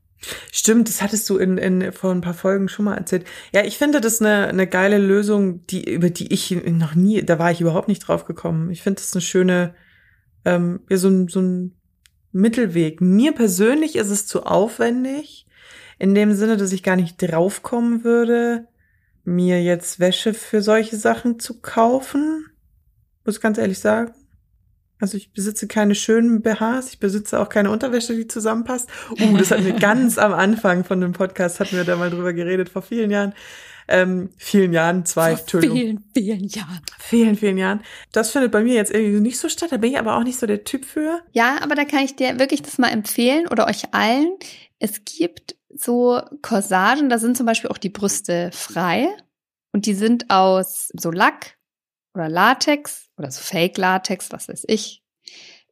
Stimmt, das hattest du in, in vor ein paar Folgen schon mal erzählt. Ja, ich finde das eine, eine geile Lösung, die, über die ich noch nie, da war ich überhaupt nicht drauf gekommen. Ich finde das eine schöne, ähm, ja, so ein, so ein Mittelweg. Mir persönlich ist es zu aufwendig, in dem Sinne, dass ich gar nicht draufkommen würde, mir jetzt Wäsche für solche Sachen zu kaufen. Muss ich ganz ehrlich sagen. Also ich besitze keine schönen BHs, ich besitze auch keine Unterwäsche, die zusammenpasst. Uh, das hatten wir ganz am Anfang von dem Podcast, hatten wir da mal drüber geredet, vor vielen Jahren. Ähm, vielen Jahren, zwei, Vor vielen, vielen Jahren. Vielen, vielen Jahren. Das findet bei mir jetzt irgendwie nicht so statt, da bin ich aber auch nicht so der Typ für. Ja, aber da kann ich dir wirklich das mal empfehlen oder euch allen. Es gibt so Corsagen, da sind zum Beispiel auch die Brüste frei und die sind aus so Lack oder Latex oder so Fake-Latex, was weiß ich.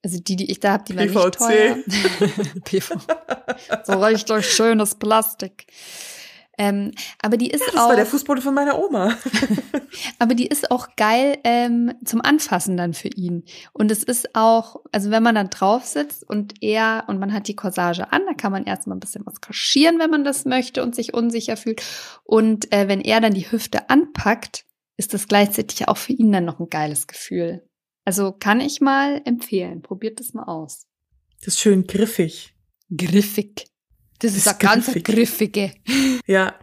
Also die, die ich da habe, die waren nicht PVC. teuer. PVC. So richtig schönes Plastik. Ähm, aber die ist Das auch, war der Fußboden von meiner Oma. aber die ist auch geil ähm, zum Anfassen dann für ihn. Und es ist auch, also wenn man dann drauf sitzt und er und man hat die Corsage an, da kann man erstmal ein bisschen was kaschieren, wenn man das möchte und sich unsicher fühlt. Und äh, wenn er dann die Hüfte anpackt, ist das gleichzeitig auch für ihn dann noch ein geiles Gefühl. Also kann ich mal empfehlen. Probiert das mal aus. Das ist schön griffig. Griffig. Das, Das ist ist eine ganz griffig. griffige. Ja.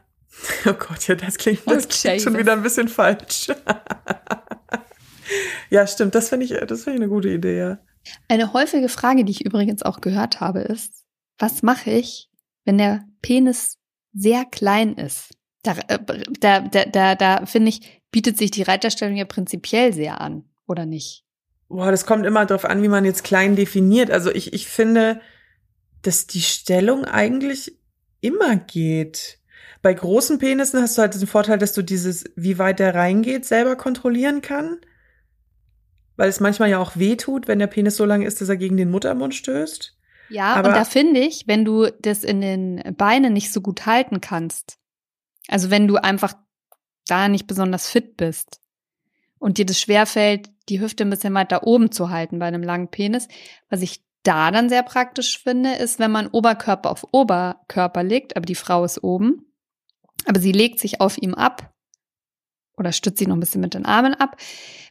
Oh Gott, ja, das klingt, das klingt schon wieder ein bisschen falsch. ja, stimmt, das finde ich, das finde ich eine gute Idee, ja. Eine häufige Frage, die ich übrigens auch gehört habe, ist, was mache ich, wenn der Penis sehr klein ist? Da, äh, da, da, da, da finde ich, bietet sich die Reiterstellung ja prinzipiell sehr an, oder nicht? Boah, das kommt immer darauf an, wie man jetzt klein definiert. Also ich, ich finde, dass die Stellung eigentlich immer geht. Bei großen Penissen hast du halt den Vorteil, dass du dieses, wie weit der reingeht, selber kontrollieren kann. Weil es manchmal ja auch weh tut, wenn der Penis so lang ist, dass er gegen den Muttermund stößt. Ja, Aber- und da finde ich, wenn du das in den Beinen nicht so gut halten kannst, also wenn du einfach da nicht besonders fit bist und dir das schwerfällt, die Hüfte ein bisschen weiter oben zu halten bei einem langen Penis, was ich da dann sehr praktisch finde, ist, wenn man Oberkörper auf Oberkörper legt, aber die Frau ist oben, aber sie legt sich auf ihm ab oder stützt sich noch ein bisschen mit den Armen ab,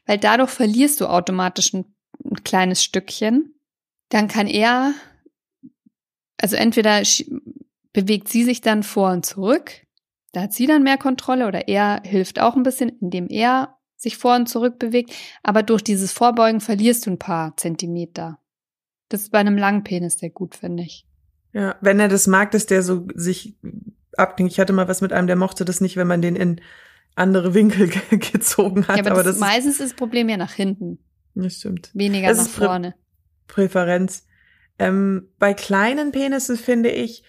weil dadurch verlierst du automatisch ein, ein kleines Stückchen. Dann kann er, also entweder bewegt sie sich dann vor und zurück, da hat sie dann mehr Kontrolle oder er hilft auch ein bisschen, indem er sich vor und zurück bewegt, aber durch dieses Vorbeugen verlierst du ein paar Zentimeter. Das ist bei einem langen Penis sehr gut, finde ich. Ja, wenn er das mag, dass der so sich abklingt. Ich hatte mal was mit einem, der mochte das nicht, wenn man den in andere Winkel ge- gezogen hat. ja, aber, aber das, das, meistens ist das Problem ja nach hinten, das stimmt. weniger Das nach ist prä- vorne. Präferenz. Ähm, bei kleinen Penissen finde ich,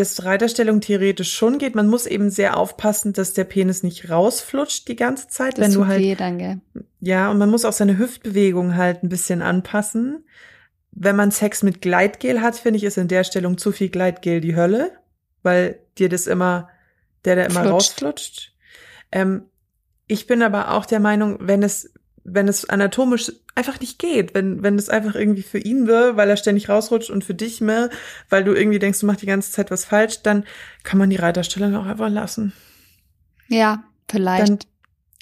dass Reiterstellung theoretisch schon geht. Man muss eben sehr aufpassen, dass der Penis nicht rausflutscht die ganze Zeit, Das wenn du halt weh dann, gell? Ja, und man muss auch seine Hüftbewegung halt ein bisschen anpassen. Wenn man Sex mit Gleitgel hat, finde ich, ist in der Stellung zu viel Gleitgel die Hölle, weil dir das immer, der da immer Flutscht. rausflutscht. Ähm, ich bin aber auch der Meinung, wenn es, wenn es anatomisch einfach nicht geht, wenn, wenn es einfach irgendwie für ihn will, weil er ständig rausrutscht und für dich mehr, weil du irgendwie denkst, du machst die ganze Zeit was falsch, dann kann man die Reiterstellung auch einfach lassen. Ja, vielleicht. Dann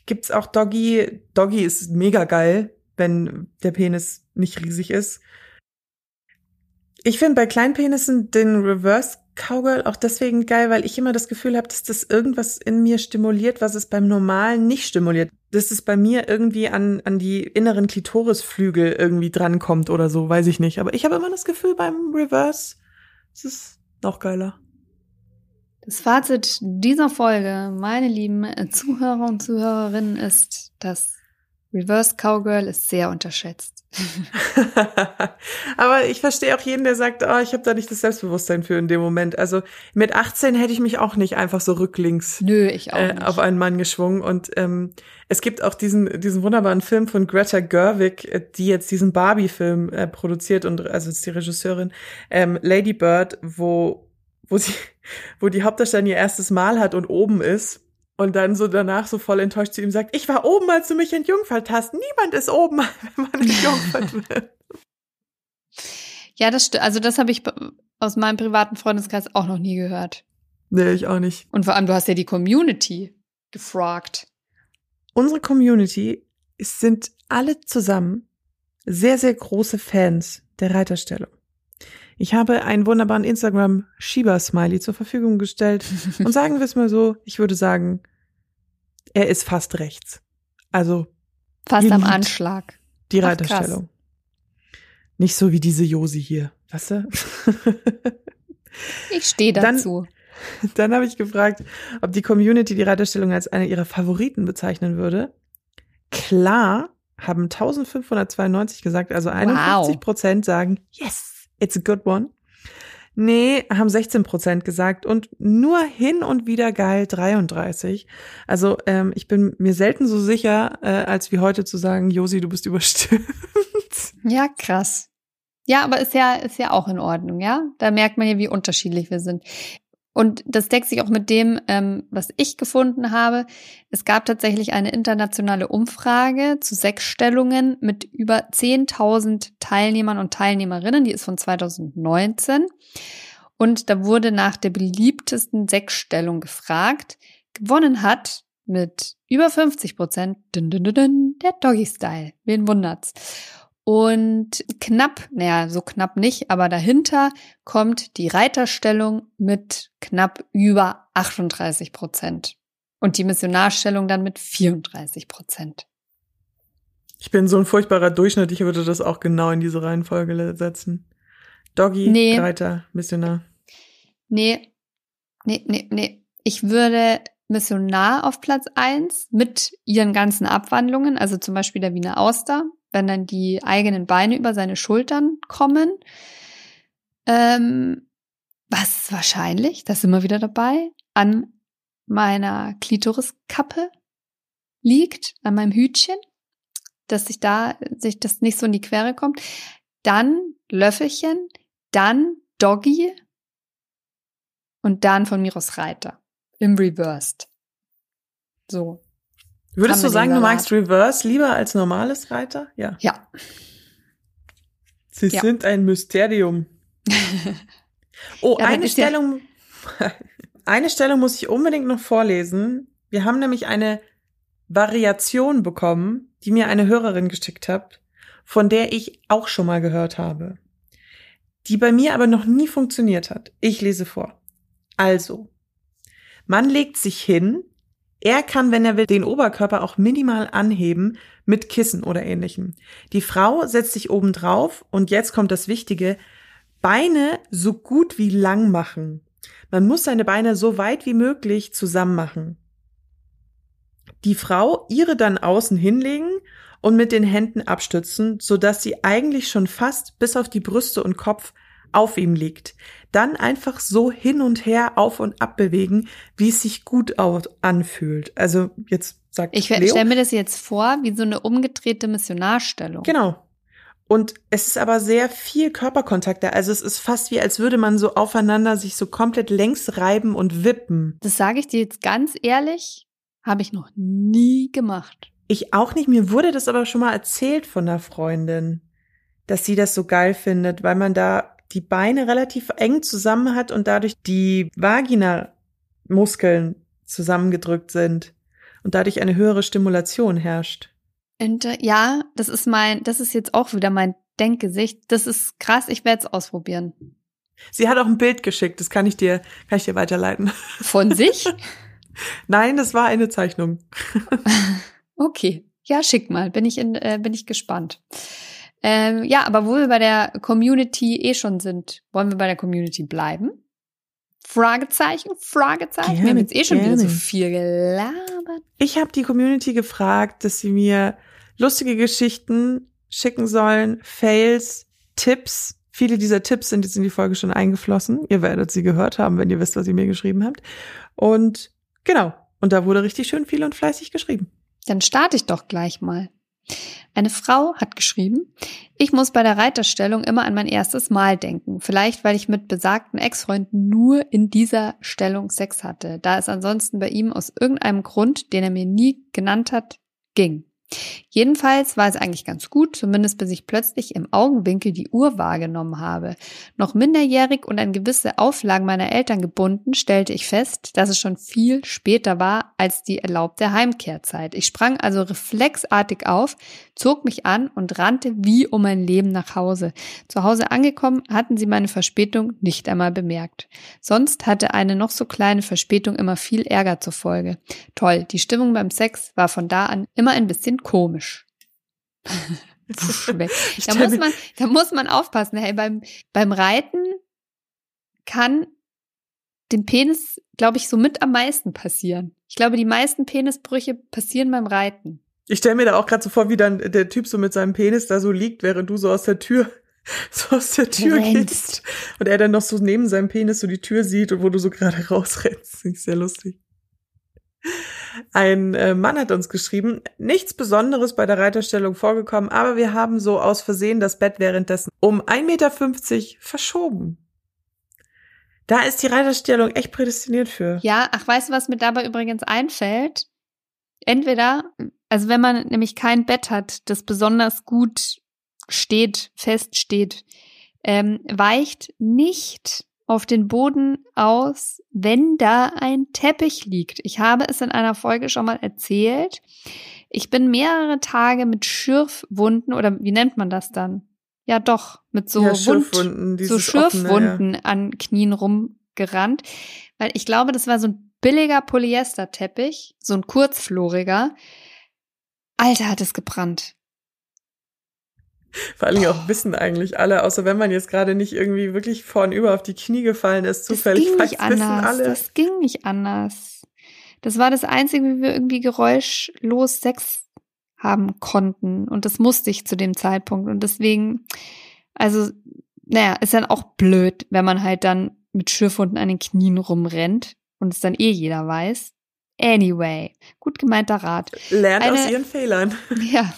gibt's auch Doggy. Doggy ist mega geil, wenn der Penis nicht riesig ist. Ich finde bei Kleinpenissen den Reverse Cowgirl auch deswegen geil, weil ich immer das Gefühl habe, dass das irgendwas in mir stimuliert, was es beim normalen nicht stimuliert. Dass es bei mir irgendwie an, an die inneren Klitorisflügel irgendwie drankommt oder so, weiß ich nicht. Aber ich habe immer das Gefühl beim Reverse, es ist noch geiler. Das Fazit dieser Folge, meine lieben Zuhörer und Zuhörerinnen, ist, dass Reverse Cowgirl ist sehr unterschätzt. Aber ich verstehe auch jeden, der sagt, oh, ich habe da nicht das Selbstbewusstsein für in dem Moment. Also mit 18 hätte ich mich auch nicht einfach so rücklings Nö, ich auch äh, auf einen Mann geschwungen. Und ähm, es gibt auch diesen, diesen wunderbaren Film von Greta Gerwig, äh, die jetzt diesen Barbie-Film äh, produziert und also ist die Regisseurin, ähm, Lady Bird, wo, wo sie, wo die Hauptdarstellerin ihr erstes Mal hat und oben ist. Und dann so danach so voll enttäuscht zu ihm sagt, ich war oben, als du mich entjungfert hast. Niemand ist oben, wenn man entjungfert wird. ja, das stimmt. Also das habe ich aus meinem privaten Freundeskreis auch noch nie gehört. Nee, ich auch nicht. Und vor allem, du hast ja die Community gefragt. Unsere Community sind alle zusammen sehr, sehr große Fans der Reiterstellung. Ich habe einen wunderbaren Instagram-Schieber-Smiley zur Verfügung gestellt. Und sagen wir es mal so, ich würde sagen, er ist fast rechts. Also, Fast am Anschlag. Die Ach, Reiterstellung. Nicht so wie diese Josi hier. Weißt du? Ich stehe Dann- dazu. Dann habe ich gefragt, ob die Community die Reiterstellung als eine ihrer Favoriten bezeichnen würde. Klar, haben 1592 gesagt, also 51 Prozent sagen, yes, it's a good one. Nee, haben 16 Prozent gesagt und nur hin und wieder geil 33. Also ähm, ich bin mir selten so sicher, äh, als wie heute zu sagen, Josi, du bist überstimmt. Ja, krass. Ja, aber ist ja, ist ja auch in Ordnung, ja? Da merkt man ja, wie unterschiedlich wir sind. Und das deckt sich auch mit dem, ähm, was ich gefunden habe. Es gab tatsächlich eine internationale Umfrage zu Sexstellungen mit über 10.000 Teilnehmern und Teilnehmerinnen. Die ist von 2019. Und da wurde nach der beliebtesten Sexstellung gefragt. Gewonnen hat mit über 50 Prozent der Doggy Style. Wen wundert's? Und knapp, naja, so knapp nicht, aber dahinter kommt die Reiterstellung mit knapp über 38 Prozent. Und die Missionarstellung dann mit 34 Prozent. Ich bin so ein furchtbarer Durchschnitt, ich würde das auch genau in diese Reihenfolge setzen. Doggy, Nee. Reiter, Missionar. Nee, nee, nee, nee. Ich würde Missionar auf Platz eins mit ihren ganzen Abwandlungen, also zum Beispiel der Wiener Auster, wenn dann die eigenen Beine über seine Schultern kommen. Ähm, was wahrscheinlich, das wir wieder dabei, an meiner Klitoriskappe liegt, an meinem Hütchen, dass sich da, sich das nicht so in die Quere kommt. Dann Löffelchen, dann Doggy und dann von mir aus Reiter. Im Reversed. So. Würdest du sagen, du magst Reverse lieber als normales Reiter? Ja. Ja. Sie Ja. sind ein Mysterium. Oh, Ja, eine ja- Stellung, eine Stellung muss ich unbedingt noch vorlesen. Wir haben nämlich eine Variation bekommen, die mir eine Hörerin geschickt hat, von der ich auch schon mal gehört habe, die bei mir aber noch nie funktioniert hat. Ich lese vor. Also, man legt sich hin, er kann, wenn er will, den Oberkörper auch minimal anheben mit Kissen oder ähnlichem. Die Frau setzt sich oben drauf und jetzt kommt das Wichtige, Beine so gut wie lang machen. Man muss seine Beine so weit wie möglich zusammen machen. Die Frau ihre dann außen hinlegen und mit den Händen abstützen, sodass sie eigentlich schon fast bis auf die Brüste und Kopf auf ihm liegt. Dann einfach so hin und her auf und ab bewegen, wie es sich gut anfühlt. Also jetzt sagt Ich stelle mir das jetzt vor, wie so eine umgedrehte Missionarstellung. Genau. Und es ist aber sehr viel Körperkontakt da. Also es ist fast wie, als würde man so aufeinander sich so komplett längs reiben und wippen. Das sage ich dir jetzt ganz ehrlich, habe ich noch nie gemacht. Ich auch nicht. Mir wurde das aber schon mal erzählt von einer Freundin, dass sie das so geil findet, weil man da die Beine relativ eng zusammen hat und dadurch die Vagina-Muskeln zusammengedrückt sind und dadurch eine höhere Stimulation herrscht. Und, äh, ja, das ist mein, das ist jetzt auch wieder mein Denkgesicht. Das ist krass, ich werde es ausprobieren. Sie hat auch ein Bild geschickt, das kann ich dir, kann ich dir weiterleiten. Von sich? Nein, das war eine Zeichnung. Okay. Ja, schick mal. Bin ich in, äh, bin ich gespannt. Ähm, ja, aber wo wir bei der Community eh schon sind, wollen wir bei der Community bleiben? Fragezeichen, Fragezeichen. wir haben Gerne, jetzt eh schon wieder so gerne. viel gelabert. Ich habe die Community gefragt, dass sie mir lustige Geschichten schicken sollen, Fails, Tipps. Viele dieser Tipps sind jetzt in die Folge schon eingeflossen. Ihr werdet sie gehört haben, wenn ihr wisst, was ihr mir geschrieben habt. Und genau. Und da wurde richtig schön viel und fleißig geschrieben. Dann starte ich doch gleich mal. Eine Frau hat geschrieben, ich muss bei der Reiterstellung immer an mein erstes Mal denken. Vielleicht, weil ich mit besagten Ex-Freunden nur in dieser Stellung Sex hatte, da es ansonsten bei ihm aus irgendeinem Grund, den er mir nie genannt hat, ging. Jedenfalls war es eigentlich ganz gut, zumindest bis ich plötzlich im Augenwinkel die Uhr wahrgenommen habe. Noch minderjährig und an gewisse Auflagen meiner Eltern gebunden, stellte ich fest, dass es schon viel später war als die erlaubte Heimkehrzeit. Ich sprang also reflexartig auf, zog mich an und rannte wie um mein Leben nach Hause. Zu Hause angekommen, hatten sie meine Verspätung nicht einmal bemerkt. Sonst hatte eine noch so kleine Verspätung immer viel Ärger zur Folge. Toll, die Stimmung beim Sex war von da an immer ein bisschen komisch. Da muss man, da muss man aufpassen. Hey, beim, beim Reiten kann dem Penis, glaube ich, so mit am meisten passieren. Ich glaube, die meisten Penisbrüche passieren beim Reiten. Ich stelle mir da auch gerade so vor, wie dann der Typ so mit seinem Penis da so liegt, während du so aus der Tür, so aus der Tür Rennst. gehst. Und er dann noch so neben seinem Penis so die Tür sieht und wo du so gerade rausrennst. Das ist sehr lustig. Ein äh, Mann hat uns geschrieben, nichts Besonderes bei der Reiterstellung vorgekommen, aber wir haben so aus Versehen das Bett währenddessen um 1,50 Meter verschoben. Da ist die Reiterstellung echt prädestiniert für. Ja, ach, weißt du, was mir dabei übrigens einfällt? Entweder, also wenn man nämlich kein Bett hat, das besonders gut steht, fest steht, ähm, weicht nicht auf den Boden aus, wenn da ein Teppich liegt. Ich habe es in einer Folge schon mal erzählt. Ich bin mehrere Tage mit Schürfwunden oder wie nennt man das dann? Ja, doch, mit so ja, Wund, Schürfwunden, so dieses offene, Schürfwunden an Knien rumgerannt, weil ich glaube, das war so ein billiger Polyesterteppich, so ein kurzfloriger. Alter, hat es gebrannt. Vor allen Dingen auch wissen eigentlich alle, außer wenn man jetzt gerade nicht irgendwie wirklich vornüber auf die Knie gefallen ist, zufällig das ging nicht wissen anders. alle. Das ging nicht anders. Das war das Einzige, wie wir irgendwie geräuschlos Sex haben konnten. Und das musste ich zu dem Zeitpunkt. Und deswegen, also, naja, ist dann auch blöd, wenn man halt dann mit Schürfwunden an den Knien rumrennt und es dann eh jeder weiß. Anyway, gut gemeinter Rat. Lernt aus Eine- ihren Fehlern. Ja.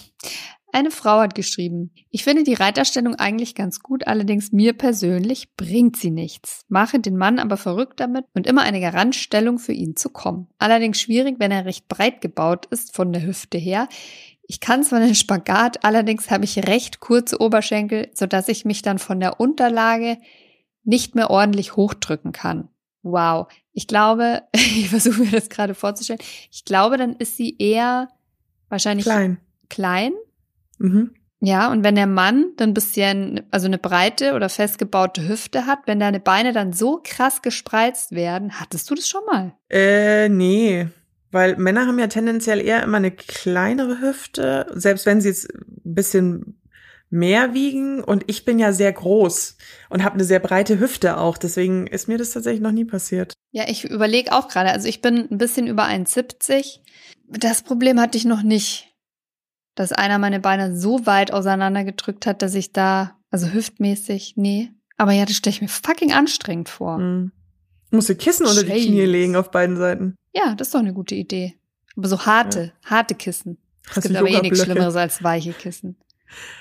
Eine Frau hat geschrieben, ich finde die Reiterstellung eigentlich ganz gut, allerdings mir persönlich bringt sie nichts. Mache den Mann aber verrückt damit und immer eine Garantstellung für ihn zu kommen. Allerdings schwierig, wenn er recht breit gebaut ist von der Hüfte her. Ich kann zwar einen Spagat, allerdings habe ich recht kurze Oberschenkel, sodass ich mich dann von der Unterlage nicht mehr ordentlich hochdrücken kann. Wow. Ich glaube, ich versuche mir das gerade vorzustellen. Ich glaube, dann ist sie eher wahrscheinlich Klein. klein. Mhm. Ja, und wenn der Mann dann ein bisschen, also eine breite oder festgebaute Hüfte hat, wenn deine Beine dann so krass gespreizt werden, hattest du das schon mal? Äh, nee. Weil Männer haben ja tendenziell eher immer eine kleinere Hüfte, selbst wenn sie jetzt ein bisschen mehr wiegen. Und ich bin ja sehr groß und habe eine sehr breite Hüfte auch. Deswegen ist mir das tatsächlich noch nie passiert. Ja, ich überlege auch gerade, also ich bin ein bisschen über 1,70. Das Problem hatte ich noch nicht, dass einer meine Beine so weit auseinandergedrückt hat, dass ich da, also hüftmäßig, nee. Aber ja, das stelle ich mir fucking anstrengend vor. Mhm. Muss dir Kissen unter die. Knie legen auf beiden Seiten. Ja, das ist doch eine gute Idee. Aber so harte, harte Kissen. Es gibt du aber eh nichts? Schlimmeres als weiche Kissen.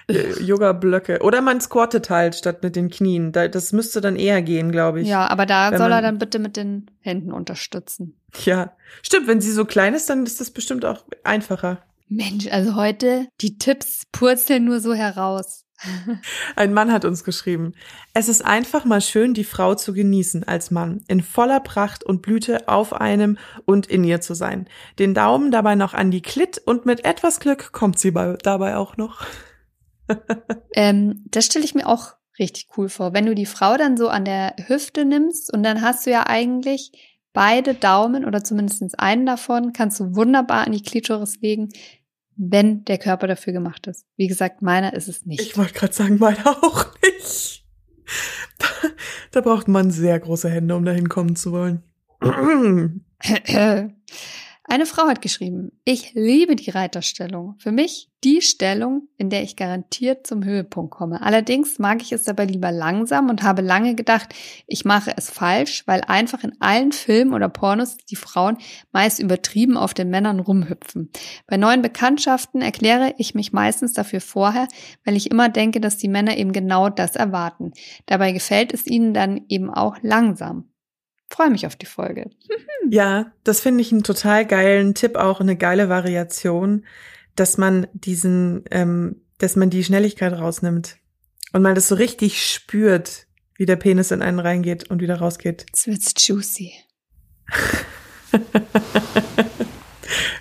Äh, Yoga-Blöcke. Oder man squattet halt statt mit den Knien. Da- Das müsste dann eher gehen, glaube ich. Ja, aber da soll er dann bitte mit den Händen unterstützen. Ja. Stimmt, wenn sie so klein ist, dann ist das bestimmt auch einfacher. Mensch, also heute, die Tipps purzeln nur so heraus. Ein Mann hat uns geschrieben. Es ist einfach mal schön, die Frau zu genießen als Mann, in voller Pracht und Blüte auf einem und in ihr zu sein. Den Daumen dabei noch an die Klit und mit etwas Glück kommt sie bei, dabei auch noch. Ähm, das stelle ich mir auch richtig cool vor. Wenn du die Frau dann so an der Hüfte nimmst und dann hast du ja eigentlich beide Daumen oder zumindest einen davon, kannst du wunderbar an die Klitoris legen, wenn der Körper dafür gemacht ist. Wie gesagt, meiner ist es nicht. Ich wollte gerade sagen, meiner auch nicht. Da, da braucht man sehr große Hände, um dahin kommen zu wollen. Eine Frau hat geschrieben, ich liebe die Reiterstellung. Für mich die Stellung, in der ich garantiert zum Höhepunkt komme. Allerdings mag ich es dabei lieber langsam und habe lange gedacht, ich mache es falsch, weil einfach in allen Filmen oder Pornos die Frauen meist übertrieben auf den Männern rumhüpfen. Bei neuen Bekanntschaften erkläre ich mich meistens dafür vorher, weil ich immer denke, dass die Männer eben genau das erwarten. Dabei gefällt es ihnen dann eben auch langsam. Freue mich auf die Folge. Ja, das finde ich einen total geilen Tipp, auch eine geile Variation, dass man diesen, ähm, dass man die Schnelligkeit rausnimmt und man das so richtig spürt, wie der Penis in einen reingeht und wieder rausgeht. Jetzt wird's juicy.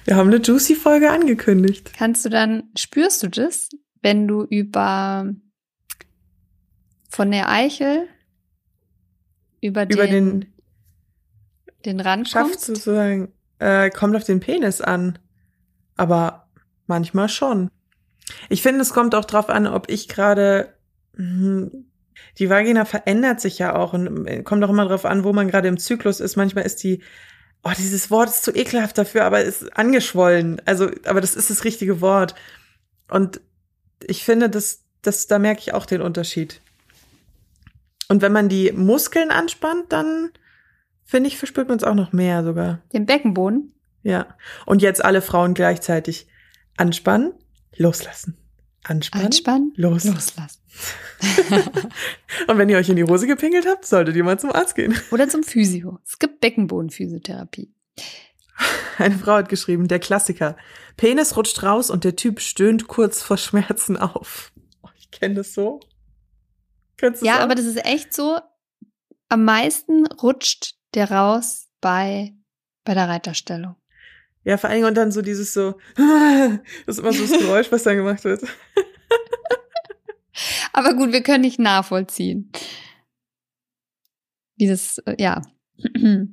Wir haben eine Juicy-Folge angekündigt. Kannst du dann, spürst du das, wenn du über von der Eichel über Über den den Rand Schafft sozusagen, äh, kommt auf den Penis an. Aber manchmal schon. Ich finde, es kommt auch drauf an, ob ich gerade hm, die Vagina verändert sich ja auch und äh, kommt auch immer drauf an, wo man gerade im Zyklus ist. Manchmal ist die, oh, dieses Wort ist zu ekelhaft dafür, aber ist angeschwollen. Also, aber das ist das richtige Wort. Und ich finde, das, das, da merke ich auch den Unterschied. Und wenn man die Muskeln anspannt, dann finde ich, verspürt man es auch noch mehr sogar. Den Beckenboden? Ja. Und jetzt alle Frauen gleichzeitig anspannen, loslassen. Anspannen, Anspannen, loslassen. loslassen. Und wenn ihr euch in die Hose gepinkelt habt, solltet ihr mal zum Arzt gehen. Oder zum Physio. Es gibt Beckenbodenphysiotherapie. Eine Frau hat geschrieben, der Klassiker. Penis rutscht raus und der Typ stöhnt kurz vor Schmerzen auf. Oh, ich kenne das so. Kennst du Ja, auch? aber das ist echt so. Am meisten rutscht der raus bei, bei der Reiterstellung. Ja, vor allem und dann so dieses so, das ist immer so das Geräusch, was dann gemacht wird. Aber gut, wir können nicht nachvollziehen. Dieses, äh, ja.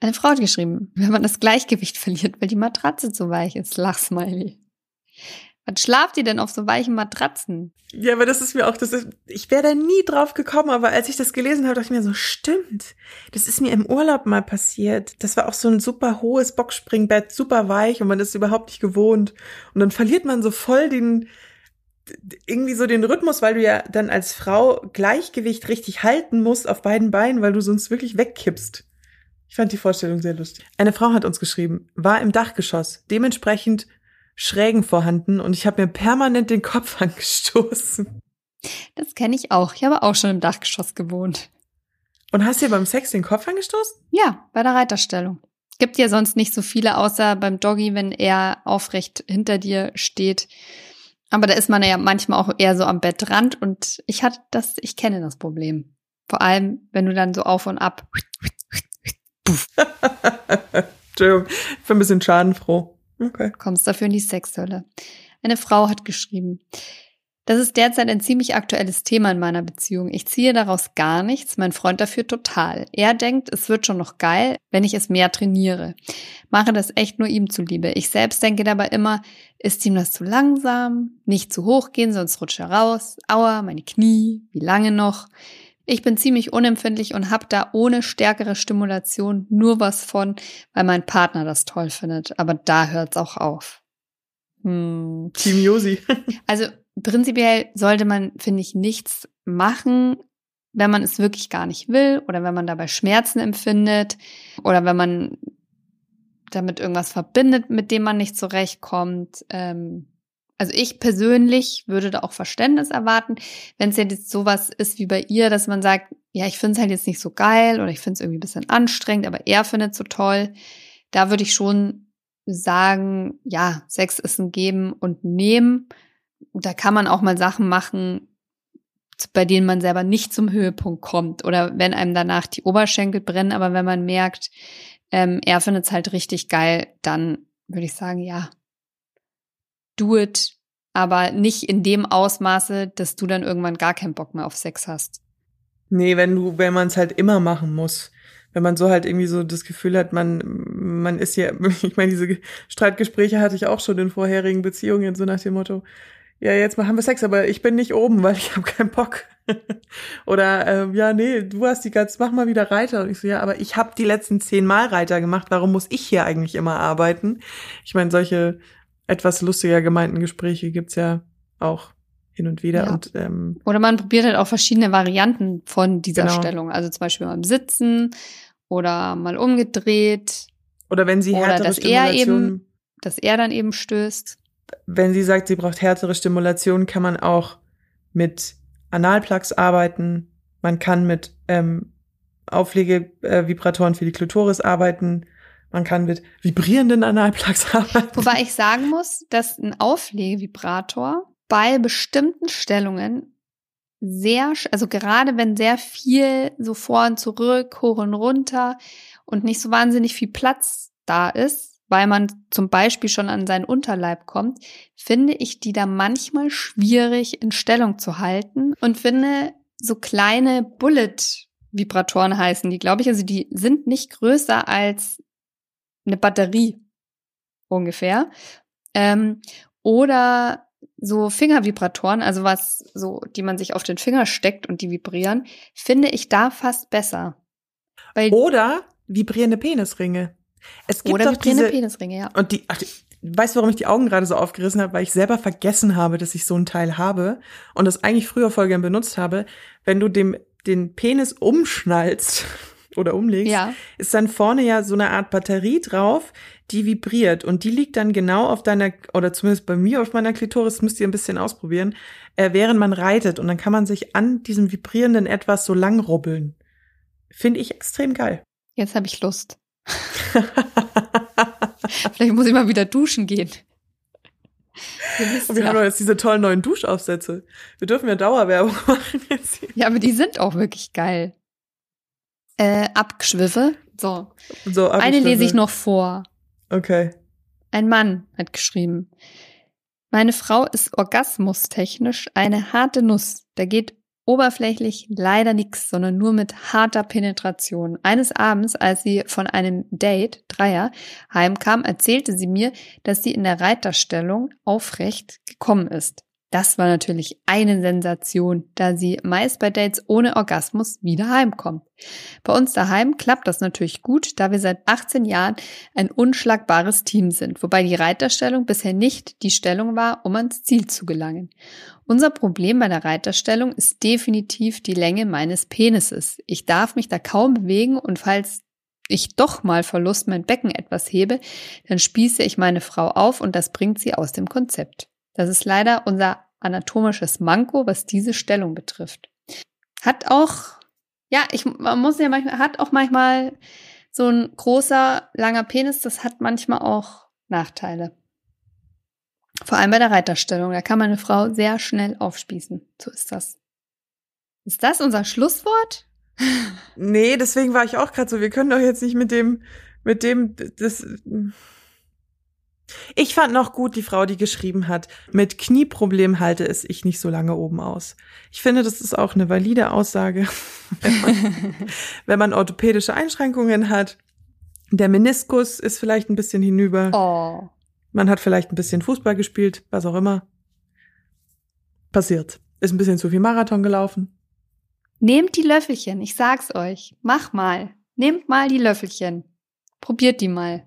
Eine Frau hat geschrieben, wenn man das Gleichgewicht verliert, weil die Matratze zu weich ist. Lachsmiley. Was schlaft ihr denn auf so weichen Matratzen? Ja, aber das ist mir auch, das ist, ich wäre da nie drauf gekommen, aber als ich das gelesen habe, dachte ich mir so, stimmt. Das ist mir im Urlaub mal passiert. Das war auch so ein super hohes Boxspringbett, super weich und man ist überhaupt nicht gewohnt. Und dann verliert man so voll den, irgendwie so den Rhythmus, weil du ja dann als Frau Gleichgewicht richtig halten musst auf beiden Beinen, weil du sonst wirklich wegkippst. Ich fand die Vorstellung sehr lustig. Eine Frau hat uns geschrieben, war im Dachgeschoss, dementsprechend Schrägen vorhanden und ich habe mir permanent den Kopf angestoßen. Das kenne ich auch. Ich habe auch schon im Dachgeschoss gewohnt. Und hast dir beim Sex den Kopf angestoßen? Ja, bei der Reiterstellung. Gibt ja sonst nicht so viele, außer beim Doggy, wenn er aufrecht hinter dir steht. Aber da ist man ja manchmal auch eher so am Bettrand und ich hatte das, ich kenne das Problem. Vor allem, wenn du dann so auf und ab. Entschuldigung, ich bin ein bisschen schadenfroh. Okay. kommst dafür in die Sexhölle. Eine Frau hat geschrieben, das ist derzeit ein ziemlich aktuelles Thema in meiner Beziehung. Ich ziehe daraus gar nichts, mein Freund dafür total. Er denkt, es wird schon noch geil, wenn ich es mehr trainiere. Mache das echt nur ihm zuliebe. Ich selbst denke dabei immer, ist ihm das zu langsam? Nicht zu hoch gehen, sonst rutscht er raus. Aua, meine Knie, wie lange noch? Ich bin ziemlich unempfindlich und habe da ohne stärkere Stimulation nur was von, weil mein Partner das toll findet. Aber da hört's auch auf. Hm. Team Josi. Also prinzipiell sollte man, finde ich, nichts machen, wenn man es wirklich gar nicht will oder wenn man dabei Schmerzen empfindet oder wenn man damit irgendwas verbindet, mit dem man nicht zurechtkommt. Ähm, also ich persönlich würde da auch Verständnis erwarten, wenn es jetzt sowas ist wie bei ihr, dass man sagt, ja, ich finde es halt jetzt nicht so geil oder ich finde es irgendwie ein bisschen anstrengend, aber er findet es so toll. Da würde ich schon sagen, ja, Sex ist ein Geben und Nehmen. Da kann man auch mal Sachen machen, bei denen man selber nicht zum Höhepunkt kommt oder wenn einem danach die Oberschenkel brennen, aber wenn man merkt, ähm, er findet es halt richtig geil, dann würde ich sagen, ja, do it, aber nicht in dem Ausmaße, dass du dann irgendwann gar keinen Bock mehr auf Sex hast. Nee, wenn du, wenn man es halt immer machen muss. Wenn man so halt irgendwie so das Gefühl hat, man, man ist ja, ich meine, diese Streitgespräche hatte ich auch schon in vorherigen Beziehungen, so nach dem Motto, ja, jetzt haben wir Sex, aber ich bin nicht oben, weil ich habe keinen Bock. Oder ähm, ja, nee, du hast die ganze, mach mal wieder Reiter. Und ich so, ja, aber ich habe die letzten zehn Mal Reiter gemacht. Warum muss ich hier eigentlich immer arbeiten? Ich meine, solche etwas lustiger gemeinten Gespräche gibt's ja auch hin und wieder. Ja. Und ähm, Oder man probiert halt auch verschiedene Varianten von dieser Genau. Stellung. Also zum Beispiel mal im Sitzen oder mal umgedreht, oder wenn sie Oder härtere dass er Stimulation, eben- dass er dann eben stößt. wenn sie sagt, sie braucht härtere Stimulation, kann man auch mit Analplugs arbeiten. Man kann mit ähm, Auflegevibratoren für die Klitoris arbeiten. Man kann mit vibrierenden Analplugs arbeiten. Wobei ich sagen muss, dass ein Auflegevibrator bei bestimmten Stellungen sehr, also gerade wenn sehr viel so vor und zurück, hoch und runter und nicht so wahnsinnig viel Platz da ist, weil man zum Beispiel schon an seinen Unterleib kommt, finde ich die da manchmal schwierig in Stellung zu halten und finde so kleine Bullet-Vibratoren heißen die, glaube ich, also die sind nicht größer als eine Batterie ungefähr. Ähm, Oder so Fingervibratoren, also was so, die man sich auf den Finger steckt und die vibrieren, finde ich da fast besser. Weil Oder vibrierende Penisringe. Es gibt Oder doch vibrierende diese, Penisringe, ja. Und die, ach, die, weißt du, warum ich die Augen gerade so aufgerissen habe? Weil ich selber vergessen habe, dass ich so ein Teil habe und das eigentlich früher voll gern benutzt habe. Wenn du dem den Penis umschnallst oder umlegst, ja. ist dann vorne ja so eine Art Batterie drauf, die vibriert und die liegt dann genau auf deiner, oder zumindest bei mir auf meiner Klitoris, müsst ihr ein bisschen ausprobieren, äh, während man reitet und dann kann man sich an diesem vibrierenden etwas so lang rubbeln. Finde ich extrem geil. Jetzt habe ich Lust. Vielleicht muss ich mal wieder duschen gehen. Wir, wir haben doch jetzt diese tollen neuen Duschaufsätze. Wir dürfen ja Dauerwerbung machen jetzt hier. Ja, aber die sind auch wirklich geil. Äh, Abgeschwiffe. So. so Eine lese ich noch vor. Okay. Ein Mann hat geschrieben. Meine Frau ist orgasmustechnisch eine harte Nuss. Da geht oberflächlich leider nichts, sondern nur mit harter Penetration. Eines Abends, als sie von einem Date, Dreier, heimkam, erzählte sie mir, dass sie in der Reiterstellung aufrecht gekommen ist. Das war natürlich eine Sensation, da sie meist bei Dates ohne Orgasmus wieder heimkommt. Bei uns daheim klappt das natürlich gut, da wir seit 18 Jahren ein unschlagbares Team sind, wobei die Reiterstellung bisher nicht die Stellung war, um ans Ziel zu gelangen. Unser Problem bei der Reiterstellung ist definitiv die Länge meines Penises. Ich darf mich da kaum bewegen und falls ich doch mal Verlust mein Becken etwas hebe, dann spieße ich meine Frau auf und das bringt sie aus dem Konzept. Das ist leider unser anatomisches Manko, was diese Stellung betrifft. Hat auch, ja, ich, man muss ja manchmal, hat auch manchmal so ein großer, langer Penis, das hat manchmal auch Nachteile. Vor allem bei der Reiterstellung, da kann man eine Frau sehr schnell aufspießen. So ist das. Ist das unser Schlusswort? Nee, deswegen war ich auch gerade so, wir können doch jetzt nicht mit dem, mit dem, das, ich fand noch gut die Frau, die geschrieben hat, mit Knieproblem halte es ich nicht so lange oben aus. Ich finde, das ist auch eine valide Aussage, wenn man, wenn man orthopädische Einschränkungen hat. Der Meniskus ist vielleicht ein bisschen hinüber. Oh. Man hat vielleicht ein bisschen Fußball gespielt, was auch immer. Passiert. Ist ein bisschen zu viel Marathon gelaufen. Nehmt die Löffelchen, ich sag's euch. Mach mal. Nehmt mal die Löffelchen. Probiert die mal.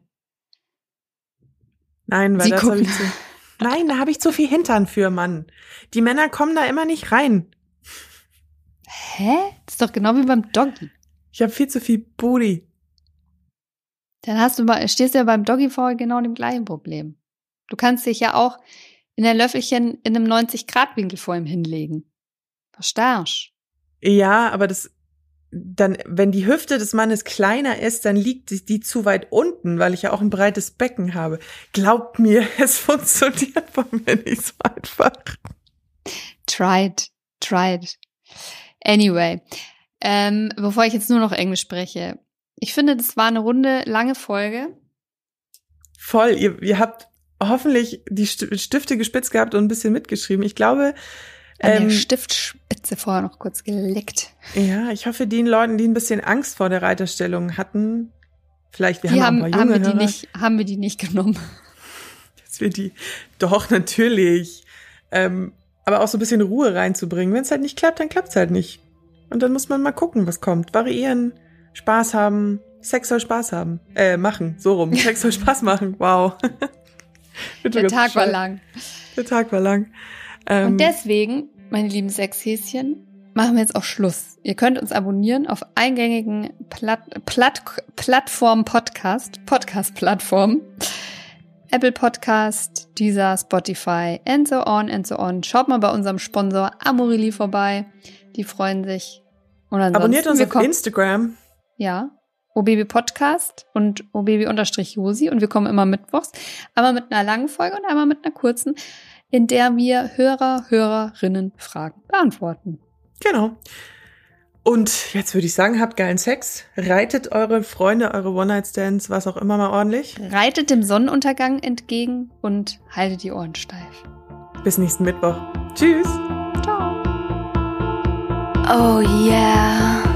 Nein, weil Sie das habe ich zu. Nein, da habe ich zu viel Hintern für, Mann. Die Männer kommen da immer nicht rein. Hä? Das ist doch genau wie beim Doggy. Ich habe viel zu viel Booty. Dann hast du mal, stehst du ja beim Doggy vor genau dem gleichen Problem. Du kannst dich ja auch in der Löffelchen in einem 90-Grad-Winkel vor ihm hinlegen. Verstehst? Ja, aber das dann, wenn die Hüfte des Mannes kleiner ist, dann liegt die zu weit unten, weil ich ja auch ein breites Becken habe. Glaubt mir, es funktioniert bei mir nicht so einfach. Tried, tried. Anyway, ähm, bevor ich jetzt nur noch Englisch spreche, ich finde, das war eine runde, lange Folge. Voll, ihr, ihr habt hoffentlich die Stifte gespitzt gehabt und ein bisschen mitgeschrieben. Ich glaube, an ähm, der Stiftspitze vorher noch kurz geleckt. Ja, ich hoffe, den Leuten, die ein bisschen Angst vor der Reiterstellung hatten, vielleicht, wir die haben, haben, ein paar junge haben wir die nicht, haben wir die nicht genommen. Dass wir die, doch, natürlich. Ähm, aber auch so ein bisschen Ruhe reinzubringen. Wenn es halt nicht klappt, dann klappt es halt nicht. Und dann muss man mal gucken, was kommt. Variieren, Spaß haben. Sex soll Spaß haben. Äh, machen, so rum. Sex soll Spaß machen. Wow. Der Tag war lang. Der Tag war lang. Ähm, und deswegen, meine lieben Sexhäschen, machen wir jetzt auch Schluss. Ihr könnt uns abonnieren auf eingängigen Platt, Platt, Plattform Podcast, Podcast-Plattform. Apple Podcast, Deezer, Spotify and so on and so on. Schaut mal bei unserem Sponsor Amorelie vorbei. Die freuen sich. Und Abonniert uns auf Instagram. Ja. OBB Podcast und OBB-Josi und wir kommen immer mittwochs. Einmal mit einer langen Folge und einmal mit einer kurzen in der wir Hörer, Hörerinnen Fragen beantworten. Genau. Und jetzt würde ich sagen, habt geilen Sex, reitet eure Freunde, eure One-Night-Stands, was auch immer mal ordentlich. Reitet dem Sonnenuntergang entgegen und haltet die Ohren steif. Bis nächsten Mittwoch. Tschüss. Ciao. Oh yeah.